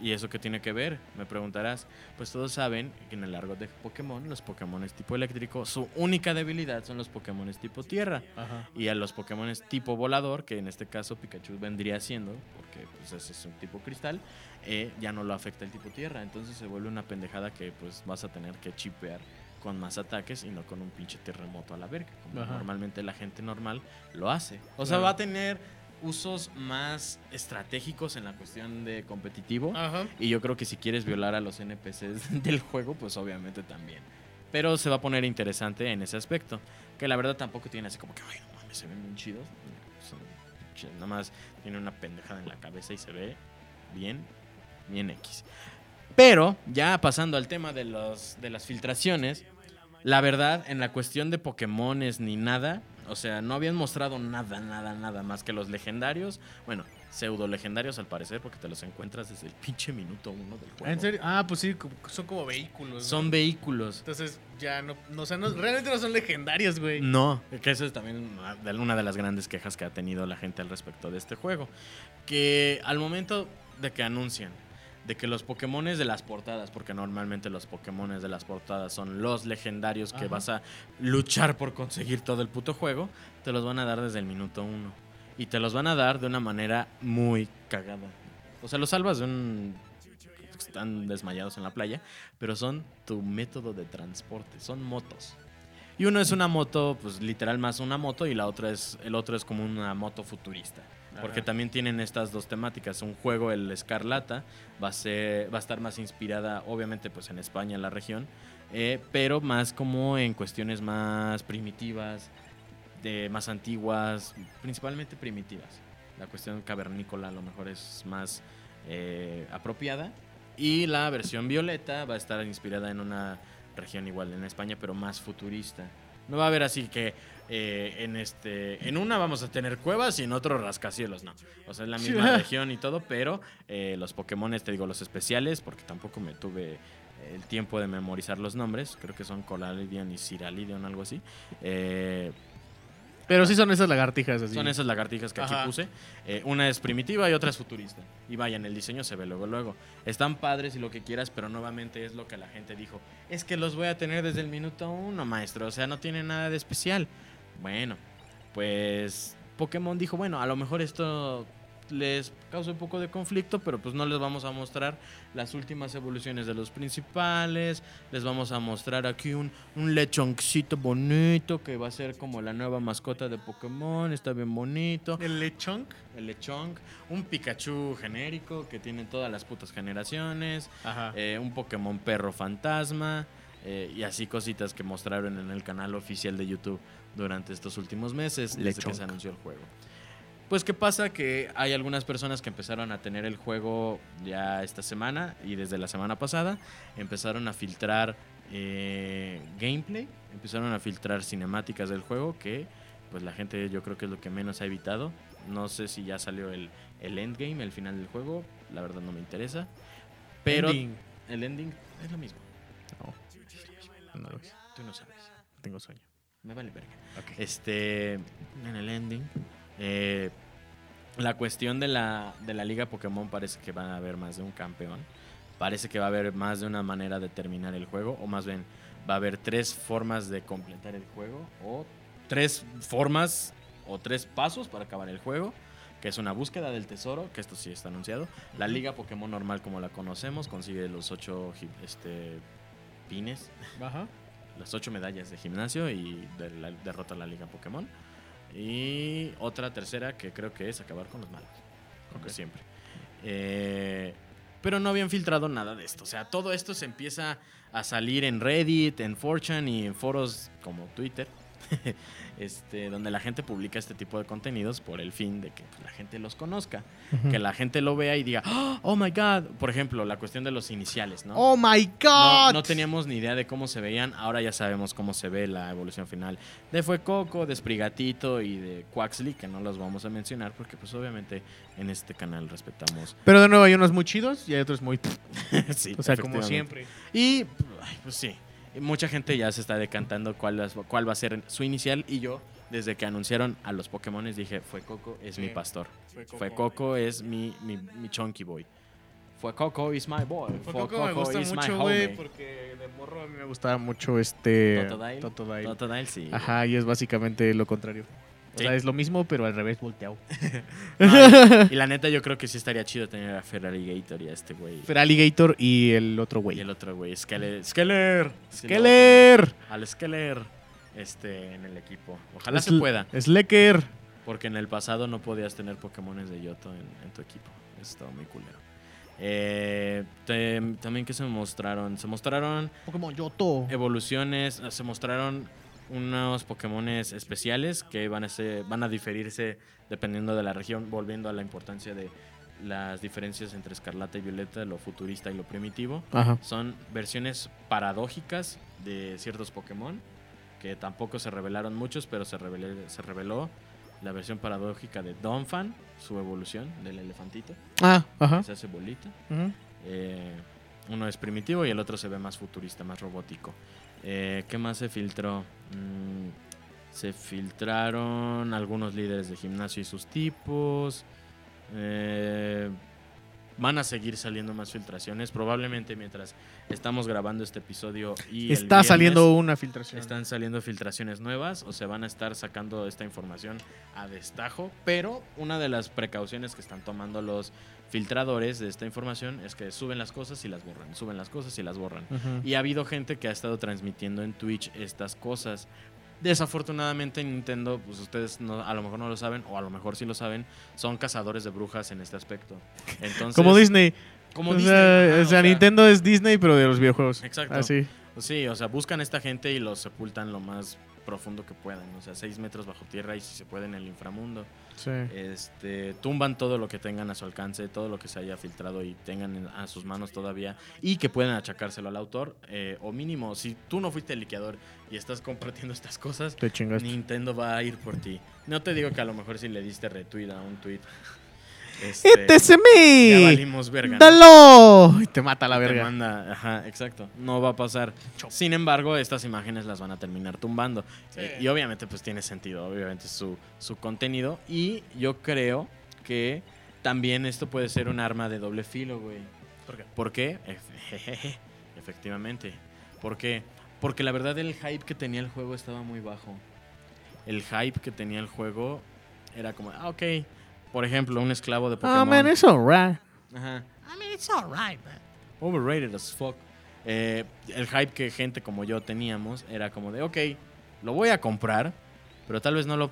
¿Y eso qué tiene que ver? Me preguntarás. Pues todos saben que en el largo de Pokémon, los Pokémon tipo eléctrico, su única debilidad son los Pokémon tipo tierra. Ajá. Y a los Pokémon tipo volador, que en este caso Pikachu vendría siendo, porque pues ese es un tipo cristal, eh, ya no lo afecta el tipo tierra. Entonces se vuelve una pendejada que pues vas a tener que chipear con más ataques y no con un pinche terremoto a la verga, como Ajá. normalmente la gente normal lo hace. O sea, Claro. va a tener usos más estratégicos en la cuestión de competitivo. Ajá. Y yo creo que si quieres violar a los NPCs del juego, pues obviamente también. Pero se va a poner interesante en ese aspecto. Que la verdad tampoco tiene así como que, ay, no mames, se ven bien chidos. Son ch- nada más tiene una pendejada en la cabeza y se ve bien, bien X. Pero ya pasando al tema de, los, de las filtraciones, la verdad, en la cuestión de Pokémones ni nada, o sea, no habían mostrado nada, nada, nada más que los legendarios. Bueno, pseudo legendarios al parecer, porque te los encuentras desde el pinche minuto uno del juego. ¿En serio? Ah, pues sí, son como vehículos. ¿no? Son vehículos. Entonces ya no, no, o sea, no- realmente no son legendarios, güey. No, que eso es también una de las grandes quejas que ha tenido la gente al respecto de este juego. Que al momento de que anuncian de que los Pokémones de las portadas, porque normalmente los Pokémones de las portadas son los legendarios que vas a luchar por conseguir todo el puto juego, te los van a dar desde el minuto uno. Y te los van a dar de una manera muy cagada. O sea, los salvas de un... Están desmayados en la playa, pero son tu método de transporte, son motos. Y uno es una moto, pues literal más una moto, y la otra es, el otro es como una moto futurista. Porque Ajá. también tienen estas dos temáticas. Un juego, el Escarlata, va a, ser, va a estar más inspirada, obviamente, pues en España, en la región, eh, pero más como en cuestiones más primitivas, de más antiguas, principalmente primitivas. La cuestión cavernícola a lo mejor es más eh, apropiada. Y la versión violeta va a estar inspirada en una región igual en España, pero más futurista. No va a haber así que eh, en este en una vamos a tener cuevas y en otro rascacielos, no. O sea, es la misma región y todo, pero eh, los Pokémon, te digo, los especiales, porque tampoco me tuve el tiempo de memorizar los nombres, creo que son Colalidion y Ciralidion, algo así. Eh, Pero sí son esas lagartijas así. son esas lagartijas que Ajá. aquí puse. Eh, una es primitiva y otra es futurista. Y vayan, el diseño se ve luego, luego. Están padres y lo que quieras, pero nuevamente es lo que la gente dijo. Es que los voy a tener desde el minuto uno, maestro. O sea, no tiene nada de especial. Bueno, pues Pokémon dijo, bueno, a lo mejor esto les causa un poco de conflicto, pero pues no les vamos a mostrar las últimas evoluciones de los principales. Les vamos a mostrar aquí un, un lechoncito bonito que va a ser como la nueva mascota de Pokémon. Está bien bonito. El lechonk. El lechonk. Un Pikachu genérico que tiene todas las putas generaciones. Ajá. eh, un Pokémon perro fantasma. eh, y así cositas que mostraron en el canal oficial de YouTube durante estos últimos meses desde que se anunció el juego. Pues qué pasa que hay algunas personas que empezaron a tener el juego ya esta semana y desde la semana pasada empezaron a filtrar eh, gameplay, empezaron a filtrar cinemáticas del juego que pues la gente yo creo que es lo que menos ha evitado. No sé si ya salió el, el endgame, el final del juego, la verdad no me interesa. Pero Ending. el ending es lo mismo. No, no lo es. Tú no sabes. Tengo sueño. Me vale verga. Este, en el ending, eh, la cuestión de la, de la liga Pokémon parece que va a haber más de un campeón. Parece que va a haber más de una manera de terminar el juego, o más bien va a haber tres formas de completar el juego, o tres formas o tres pasos para acabar el juego, que es una búsqueda del tesoro, que esto sí está anunciado. La liga Pokémon normal como la conocemos consigue los ocho este, pines Ajá. Las ocho medallas de gimnasio y de la- derrota a la Liga Pokémon. Y otra tercera que creo que es acabar con los malos, como Ok. siempre. Eh, pero no habían filtrado nada de esto. O sea, todo esto se empieza a salir en Reddit, en 4chan y en foros como Twitter. este, donde la gente publica este tipo de contenidos por el fin de que pues, la gente los conozca, que la gente lo vea y diga, oh my god, por ejemplo, la cuestión de los iniciales, ¿no? Oh my god. no teníamos ni idea de cómo se veían. Ahora ya sabemos cómo se ve la evolución final de Fuecoco, de Sprigatito y de Quaxley, que no los vamos a mencionar porque pues obviamente en este canal respetamos. Pero de nuevo hay unos muy chidos y hay otros muy. sí, O sea, como siempre. Y pues sí, mucha gente ya se está decantando cuál, cuál va a ser su inicial y yo desde que anunciaron a los Pokémon dije, Fuecoco es mi pastor. Fue Fuecoco es mi, mi, mi chunky boy. Fuecoco is my boy. Poco me gusta is my mucho, güey, porque de morro a mí me gustaba mucho este. Totodile. Totodile. Totodile, sí. Ajá, y es básicamente lo contrario. O Sí. sea, es lo mismo, pero al revés volteado. No, y, y la neta, yo creo que sí estaría chido tener a Ferrari Gator y a este güey. Fer Alligator y el otro Y güey. el otro güey, Skeller. Skeller. ¡Skeller! Al Skeller este, en el equipo. Ojalá se pueda. Slecker. Porque en el pasado no podías tener Pokémones de Yoto en, en tu equipo. Eso estaba muy culero. Eh, te- también que se mostraron. Se mostraron Pokémon Yoto. evoluciones, se mostraron unos Pokémones especiales que van a, ser, van a diferirse dependiendo de la región, volviendo a la importancia de las diferencias entre Escarlata y Violeta, lo futurista y lo primitivo. Ajá. Son versiones paradójicas de ciertos Pokémon, que tampoco se revelaron muchos, pero se, revelé- se reveló la versión paradójica de Donphan, su evolución del elefantito, Ah, ajá. que se hace bolita. Eh, uno es primitivo y el otro se ve más futurista, más robótico. Eh, ¿Qué más se filtró? Mm, se filtraron algunos líderes de gimnasio y sus tipos. Eh, van a seguir saliendo más filtraciones. Probablemente mientras estamos grabando este episodio y el Está viernes saliendo una filtración. están saliendo filtraciones nuevas o se van a estar sacando esta información a destajo, pero una de las precauciones que están tomando los filtradores de esta información es que suben las cosas y las borran, suben las cosas y las borran. Y ha habido gente que ha estado transmitiendo en Twitch estas cosas. Desafortunadamente Nintendo, pues ustedes no- a lo mejor no lo saben o a lo mejor sí lo saben, son cazadores de brujas en este aspecto. Entonces, Como Disney. Como o Disney, sea, o sea, Nintendo es Disney, pero de los videojuegos. Exacto. Así. Sí, o sea, buscan a esta gente y los sepultan lo más profundo que puedan, o sea, 6 metros bajo tierra y si se puede en el inframundo. Sí. Este, tumban todo lo que tengan a su alcance, todo lo que se haya filtrado y tengan en- a sus manos todavía y que puedan achacárselo al autor. eh, o mínimo, si tú no fuiste el liqueador y estás compartiendo estas cosas, Te. Nintendo va a ir por ti. No te digo que a lo mejor si le diste retweet a un tweet. ¡Este es ya valimos verga. ¿no? ¡Dalo! Y te mata la Te verga. manda, ajá, exacto. No va a pasar. Sin embargo, estas imágenes las van a terminar tumbando. Eh, y obviamente, pues tiene sentido, obviamente, su, su contenido. Y yo creo que también esto puede ser un arma de doble filo, güey. ¿Por qué? ¿Por qué? Efectivamente. ¿Por qué? Porque la verdad el hype que tenía el juego estaba muy bajo. El hype que tenía el juego era como, ah, ok. Por ejemplo, un esclavo de Pokémon. Ah, man, it's alright. Ajá. I mean, it's alright, but overrated as fuck. Eh, el hype que gente como yo teníamos era como de, ok, lo voy a comprar, pero tal vez no lo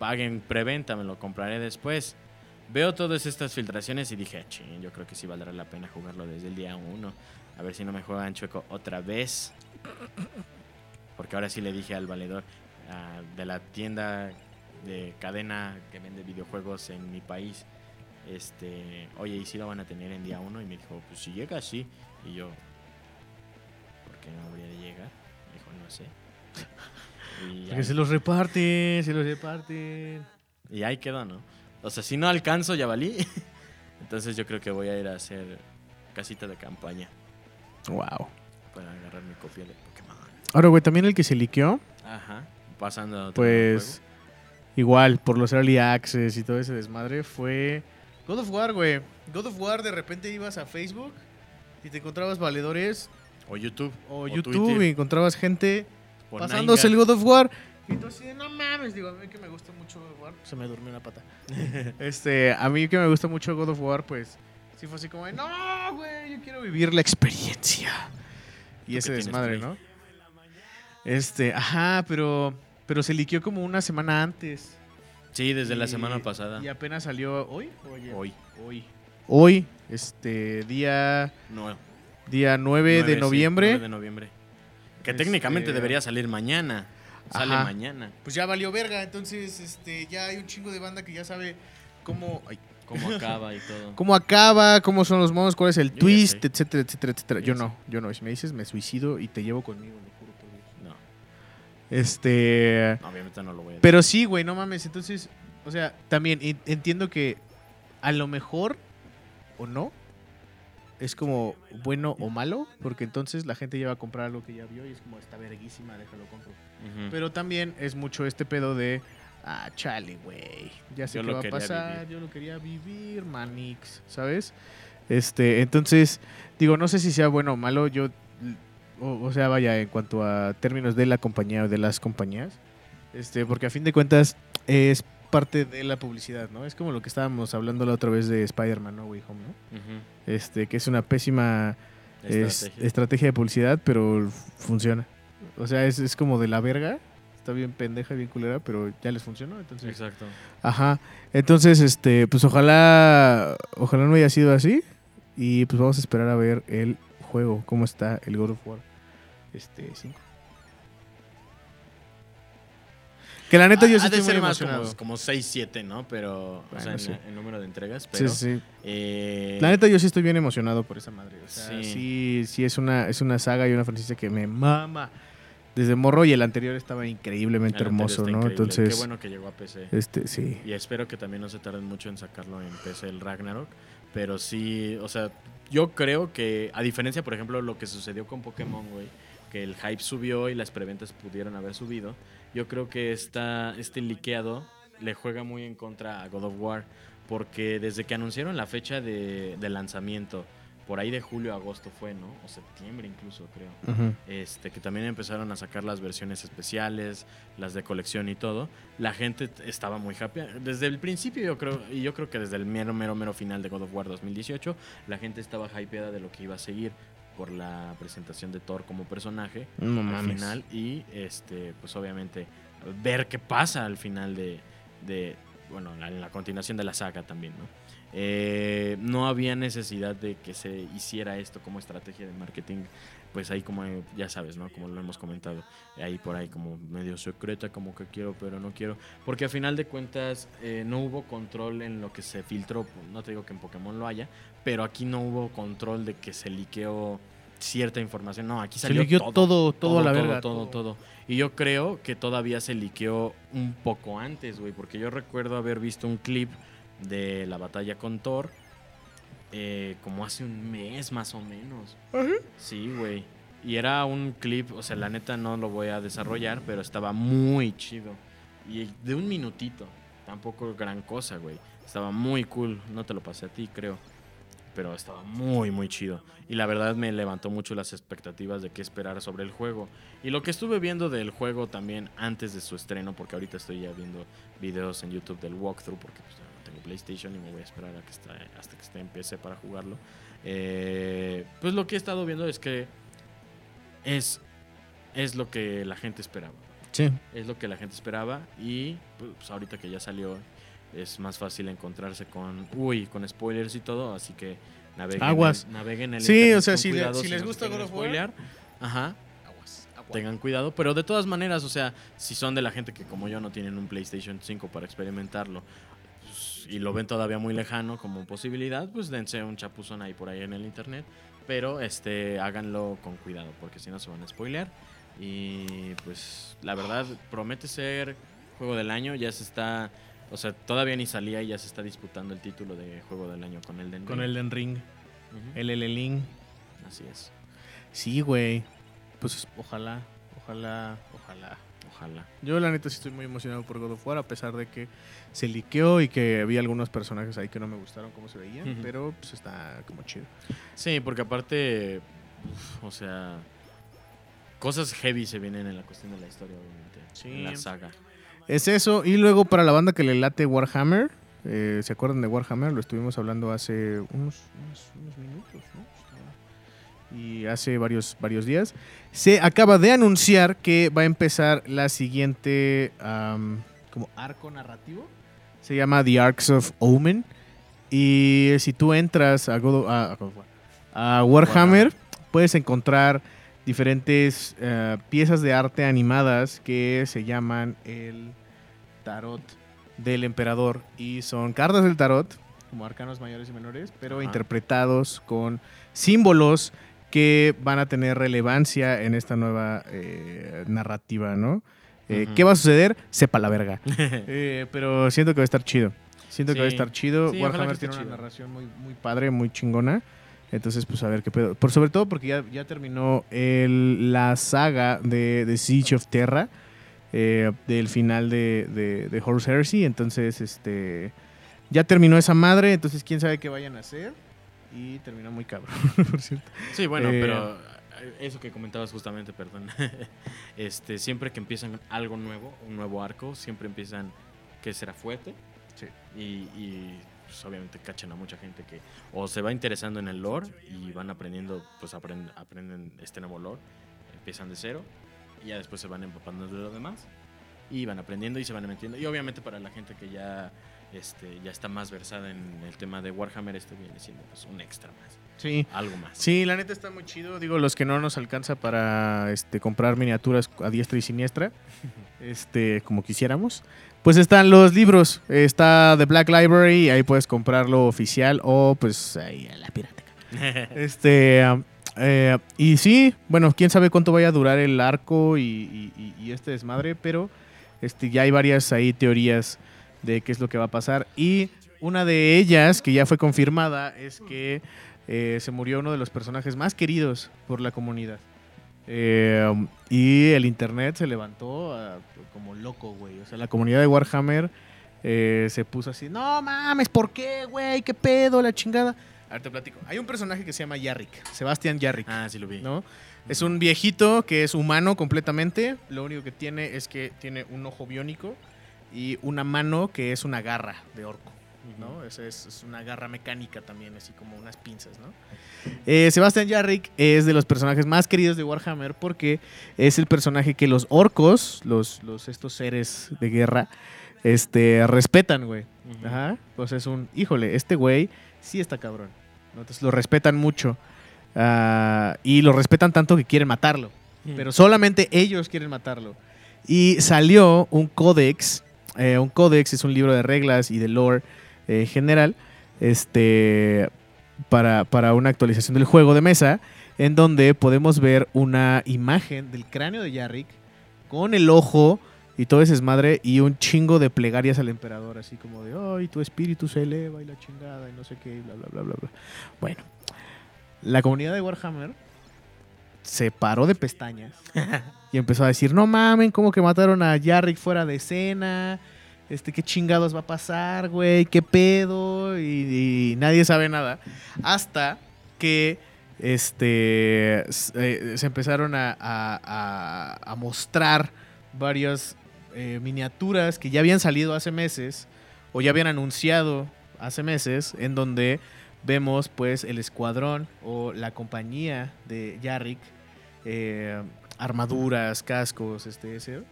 paguen preventa, me lo compraré después. Veo todas estas filtraciones y dije, ching, yo creo que sí valdrá la pena jugarlo desde el día uno. A ver si no me juegan chueco otra vez. Porque ahora sí le dije al valedor ah, de la tienda de cadena que vende videojuegos en mi país, este, oye, ¿y si lo van a tener en día uno? Y me dijo, pues si llega, sí. Y yo, ¿por qué no habría de llegar? Me dijo, no sé. Y Porque ahí, se los reparten, se los reparten. y ahí quedó, ¿no? O sea, si no alcanzo, ya valí. Entonces yo creo que voy a ir a hacer casita de campaña Wow. para agarrar mi copia de Pokémon. Ahora, güey, también el que se liqueó, Ajá. Pasando a otro pues igual, por los early access y todo ese desmadre, fue God of War, güey. God of War, de repente ibas a Facebook y te encontrabas valedores. O YouTube. o, O YouTube Twitter. y encontrabas gente o pasándose el God of War. Y tú así, no mames, digo, a mí que me gusta mucho God of War, se me durmió una pata. este, a mí que me gusta mucho God of War, pues sí fue así como, de, no, güey, yo quiero vivir la experiencia. Y ese desmadre. ¿no? Este, ajá, pero, pero se liqueó como una semana antes. Sí, desde la Y- semana pasada. Y apenas salió hoy. o ayer? Hoy. Hoy. Hoy, este, día, No, día 9, de nueve, sí, noviembre. 9 de noviembre. Que Este- técnicamente debería salir mañana. Sale Ajá. mañana. Pues ya valió verga, entonces este, ya hay un chingo de banda que ya sabe cómo, ay, Cómo acaba y todo. cómo acaba, cómo son los modos, cuál es el Yo twist, etcétera, etcétera, etcétera. Yo Yo no, yo no. Si me dices me suicido y te llevo conmigo. No, Este, obviamente no lo voy a decir. pero sí, güey, no mames. Entonces, o sea, también en- entiendo que a lo mejor o no es como bueno o malo, porque entonces la gente ya va a comprar algo que ya vio y es como está verguísima, déjalo compro. Pero también es mucho este pedo de, ah, chale, güey, ya sé Yo qué va a pasar, vivir. yo lo quería vivir, manix, ¿sabes? Este, entonces, digo, no sé si sea bueno o malo, yo, o, o sea, vaya, en cuanto a términos de la compañía o de las compañías, este, porque a fin de cuentas es parte de la publicidad, ¿no? Es como lo que estábamos hablando la otra vez de Spider-Man, ¿no? Way Home, ¿no? Este, que es una pésima es- Estrategia. estrategia de publicidad, pero funciona. O sea, es, es como de la verga. Está bien pendeja, bien culera, pero ya les funcionó. Entonces, Exacto. ajá. Entonces, este, pues ojalá, ojalá no haya sido así. Y pues vamos a esperar a ver el juego, cómo está el God of War. Este, 5. Que la neta yo sí Ha de estoy muy más emocionado. como, como 6, 7, ¿no? Pero, o sea, en sí. el número de entregas. Pero, sí, sí. eh, La neta yo sí estoy bien emocionado por esa madre. O sea, sí, Sí. sí, es una, es una saga y una franquicia que me mama. Desde morro y el anterior estaba increíblemente anterior hermoso, está ¿no? increíble. Entonces, Qué bueno que llegó a PC. este, sí. Y espero que también no se tarden mucho en sacarlo en PC el Ragnarok. Pero sí, o sea, yo creo que, a diferencia, por ejemplo, lo que sucedió con Pokémon, güey, que el hype subió y las preventas pudieron haber subido, yo creo que esta, este liqueado le juega muy en contra a God of War. Porque desde que anunciaron la fecha de, de lanzamiento, por ahí de julio a agosto fue, ¿no? O septiembre incluso, creo este, que también empezaron a sacar las versiones especiales, las de colección y todo, la gente estaba muy happy. Desde el principio yo creo, y yo creo que desde el mero, mero, mero final de God of War 2018, la gente estaba hypeada de lo que iba a seguir por la presentación de Thor como personaje No al mames. final y este pues obviamente ver qué pasa al final de, de bueno, en la, continuación de la saga también, ¿no? Eh, no había necesidad de que se hiciera esto como estrategia de marketing, pues ahí como, ya sabes, ¿no? Como lo hemos comentado, ahí por ahí como medio secreta, como que quiero, pero no quiero, porque a final de cuentas eh, no hubo control en lo que se filtró, no te digo que en Pokémon lo haya, pero aquí no hubo control de que se liqueó cierta información, no, aquí Se salió liqueó todo, todo, a la todo, verga. Todo, todo, Y yo creo que todavía se liqueó un poco antes, güey, porque yo recuerdo haber visto un clip de la batalla con Thor eh, como hace un mes más o menos. Sí, güey. Y era un clip, o sea, la neta no lo voy a desarrollar, pero estaba muy chido. Y de un minutito, tampoco gran cosa, güey. Estaba muy cool, no te lo pasé a ti, creo. Pero estaba muy, muy chido. Y la verdad me levantó mucho las expectativas de qué esperar sobre el juego. Y lo que estuve viendo del juego también antes de su estreno, porque ahorita estoy ya viendo videos en YouTube del walkthrough, porque pues, ya no tengo PlayStation y me voy a esperar a que esté, hasta que esté en PC para jugarlo. Eh, pues lo que he estado viendo es que es, es lo que la gente esperaba. Sí. Es lo que la gente esperaba y pues ahorita que ya salió es más fácil encontrarse con, uy, con spoilers y todo, así que naveguen, Aguas. En, naveguen el Sí, o sea, si le- cuidado si les gusta God of War. Aguas, tengan cuidado, pero de todas maneras, o sea, si son de la gente que como yo no tienen un PlayStation 5 para experimentarlo pues, y lo ven todavía muy lejano como posibilidad, pues dense un chapuzón ahí por ahí en el internet, pero este háganlo con cuidado porque si no se van a spoilear y pues la verdad promete ser juego del año, ya se está, o sea, todavía ni salía y ya se está disputando el título de juego del año con Elden Con Ring. Elden Ring, el Link. Así es. Sí, güey. Pues ojalá, ojalá, ojalá. Ojalá. Yo la neta sí estoy muy emocionado por God of War, a pesar de que se liqueó y que había algunos personajes ahí que no me gustaron cómo se veían, pero pues está como chido. Sí, porque aparte, uf, o sea, cosas heavy se vienen en la cuestión de la historia, obviamente. Sí. En la saga. Es eso, y luego para la banda que le late Warhammer, eh, ¿se acuerdan de Warhammer? Lo estuvimos hablando hace unos, unos- unos minutos, ¿no? Y hace varios, varios días. Se acaba de anunciar que va a empezar la siguiente am, como arco narrativo. Se llama The Arcs of Omen. Y si tú entras a, God of- a Warhammer, puedes encontrar diferentes eh, piezas de arte animadas que se llaman el tarot del emperador y son cartas del tarot como arcanos mayores y menores pero Ajá. interpretados con símbolos que van a tener relevancia en esta nueva eh, narrativa, ¿no? Eh. ¿Qué va a suceder? Sepa la verga. Eh, pero siento que va a estar chido. Siento que va a estar chido. Sí, Warhammer tiene una chido. narración muy, muy padre, muy chingona. Entonces, pues a ver qué pedo. Por sobre todo porque ya, ya terminó el- la saga de, de Siege of Terra. eh, del final de, de, de Horus Heresy. Entonces, este. Ya terminó esa madre. Entonces, quién sabe qué vayan a hacer. Y terminó muy cabrón, por cierto. Sí, bueno, Eh, pero eh, eso que comentabas justamente, perdón. este, siempre que empiezan algo nuevo, un nuevo arco, siempre empiezan que será fuerte. Sí. Y, y, pues, obviamente cachan a mucha gente que o se va interesando en el lore y van aprendiendo, pues aprenden, aprenden este nuevo lore, empiezan de cero y ya después se van empapando de lo demás y van aprendiendo y se van metiendo. Y obviamente para la gente que ya, este, ya está más versada en el tema de Warhammer, este viene siendo pues, un extra más, Sí. algo más. Sí, la neta está muy chido. Digo, los que no nos alcanza para este, comprar miniaturas a diestra y siniestra, este, como quisiéramos. Pues están los libros. Está The Black Library, ahí puedes comprarlo oficial o pues ahí a la pirateca. Este, um, eh, y sí, bueno, quién sabe cuánto vaya a durar el arco y, y- y- y este desmadre, pero este, ya hay varias ahí teorías de qué es lo que va a pasar. Y una de ellas, que ya fue confirmada, es que eh, se murió uno de los personajes más queridos por la comunidad. Eh, um, y el internet se levantó ah, como loco, güey. O sea, la comunidad de Warhammer eh, se puso así, no mames, ¿por qué, güey? ¿Qué pedo? La chingada. A ver, te platico. Hay un personaje que se llama Yarrick, Sebastián Yarrick. ah, sí lo vi. ¿no? Es un viejito que es humano completamente. Lo único que tiene es que tiene un ojo biónico y una mano que es una garra de orco. ¿No? Es, una garra mecánica también, así como unas pinzas, ¿no? Eh, Sebastian Yarrick es de los personajes más queridos de Warhammer porque es el personaje que los orcos, los, los estos seres de guerra, este, respetan, güey. Ujú. Ajá. Pues es un, híjole, este güey sí está cabrón. ¿no? Entonces lo respetan mucho. Ah, y lo respetan tanto que quieren matarlo. Pero solamente ellos quieren matarlo. Y salió un códex. eh, un códex es un libro de reglas y de lore eh, general. Este. Para, para una actualización del juego de mesa. En donde podemos ver una imagen del cráneo de Yarrick. Con el ojo y todo ese desmadre. Y un chingo de plegarias al emperador. Así como de. Ay, tu espíritu se eleva y la chingada. Y no sé qué. Y bla, bla, bla, bla, bla. Bueno. La comunidad de Warhammer se paró de pestañas y empezó a decir, no mamen, ¿cómo que mataron a Yarrick fuera de escena? Este, ¿qué chingados va a pasar, güey? ¿Qué pedo? Y, nadie sabe nada. Hasta que este, eh, se empezaron a, a- a- a mostrar varias eh, miniaturas que ya habían salido hace meses o ya habían anunciado hace meses, en donde vemos pues el escuadrón o la compañía de Yarrick, eh, armaduras, cascos, este, ese,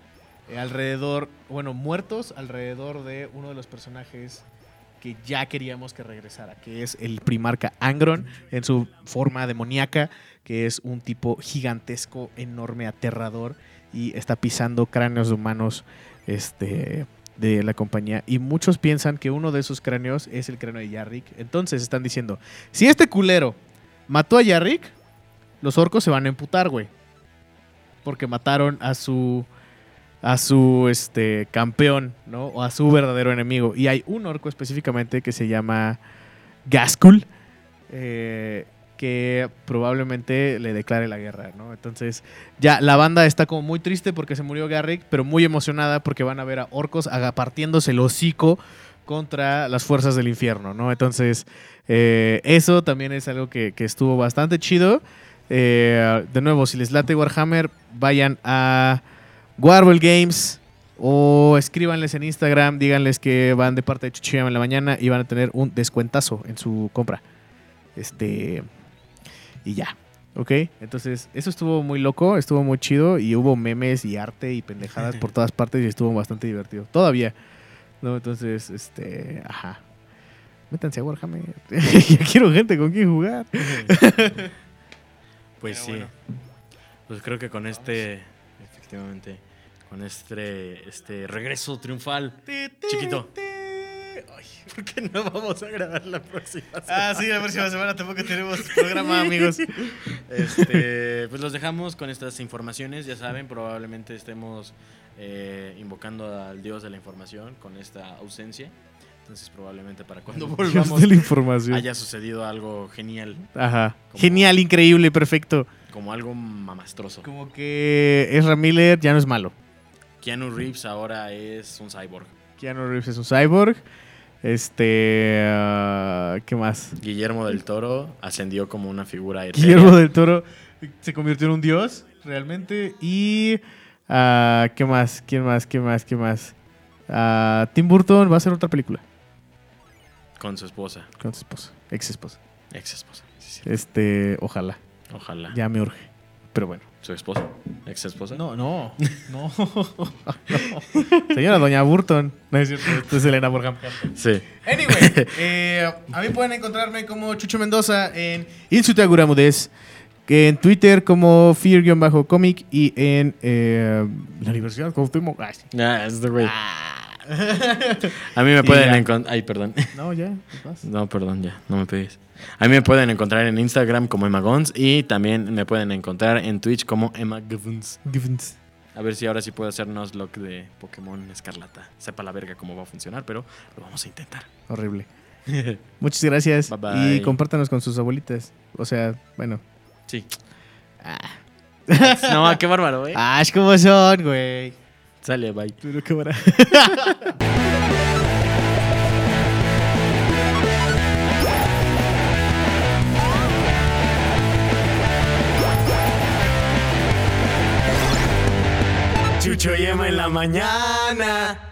eh, alrededor, bueno, muertos alrededor de uno de los personajes que ya queríamos que regresara, que es el primarca Angron en su forma demoníaca, que es un tipo gigantesco, enorme, aterrador y está pisando cráneos de humanos este, de la compañía. Y muchos piensan que uno de esos cráneos es el cráneo de Yarrick. Entonces están diciendo, si este culero mató a Yarrick, los orcos se van a emputar, güey. Porque mataron a su a su este campeón, ¿no? O a su verdadero enemigo. Y hay un orco específicamente que se llama Gaskul, eh, que probablemente le declare la guerra, ¿no? Entonces, ya la banda está como muy triste porque se murió Garrick, pero muy emocionada porque van a ver a orcos aga- partiéndose el hocico contra las fuerzas del infierno, ¿no? Entonces, eh, eso también es algo que, que estuvo bastante chido. Eh, de nuevo, si les late Warhammer, vayan a Warble Games o escríbanles en Instagram, díganles que van de parte de Chuchiyama en la mañana y van a tener un descuentazo en su compra. Este. Y ya. ¿Ok? Entonces, eso estuvo muy loco, estuvo muy chido y hubo memes y arte y pendejadas por todas partes y estuvo bastante divertido. Todavía. ¿No? Entonces, este. Ajá. Métanse a Warhammer. ya quiero gente con quien jugar. Pues Pero sí. bueno. Pues creo que con este, efectivamente, con este, este regreso triunfal, Chiquito. Ay, ¿por qué no vamos a grabar la próxima semana? Ah, sí, la próxima semana tampoco tenemos programa, amigos. Este, pues los dejamos con estas informaciones. Ya saben, probablemente estemos eh, invocando al dios de la información con esta ausencia. Entonces, probablemente para cuando volvamos de la información. haya sucedido algo genial, Ajá. Como- Genial, increíble, perfecto. como algo mamastroso. Como que Ezra Miller ya no es malo. Keanu Reeves ahora es un cyborg. Keanu Reeves es un cyborg. Este. ah, ¿Qué más? Guillermo del Toro ascendió como una figura etérea. Guillermo del Toro se convirtió en un dios, realmente. Y. ah, ¿Qué más? ¿Quién más? ¿Qué más? ¿Qué más? Ah, Tim Burton va a hacer otra película con su esposa, con su esposa, ex esposa. ex esposa. Sí, sí. Este, ojalá. Ojalá. Ya me urge. Pero bueno. Su esposa, ex esposa. No, no, no. Señora Doña Burton. No es cierto, esto es Elena Borgham. Sí. Anyway, eh, a mí pueden encontrarme como Chucho Mendoza en Insutaguramudez, en Twitter como Fear-Comic y en eh, la Universidad sí. Ah, este güey. Ah. A mí me pueden encontrar. Ay, perdón. No, ya. No, perdón, ya. No me pegues. A mí me pueden encontrar en Instagram como Emma Gons y también me pueden encontrar en Twitch como Emma. Givens. A ver si ahora sí puedo hacer Nuzlocke de Pokémon Escarlata. Sepa la verga cómo va a funcionar, pero lo vamos a intentar. Horrible. Muchas gracias. Bye, bye. Y compártanos con sus abuelitas. O sea, bueno. Sí. Ah, No, qué bárbaro, ¿eh? ah es como son, güey. Sale, bye. Pero qué. Chucho y Emma en la mañana.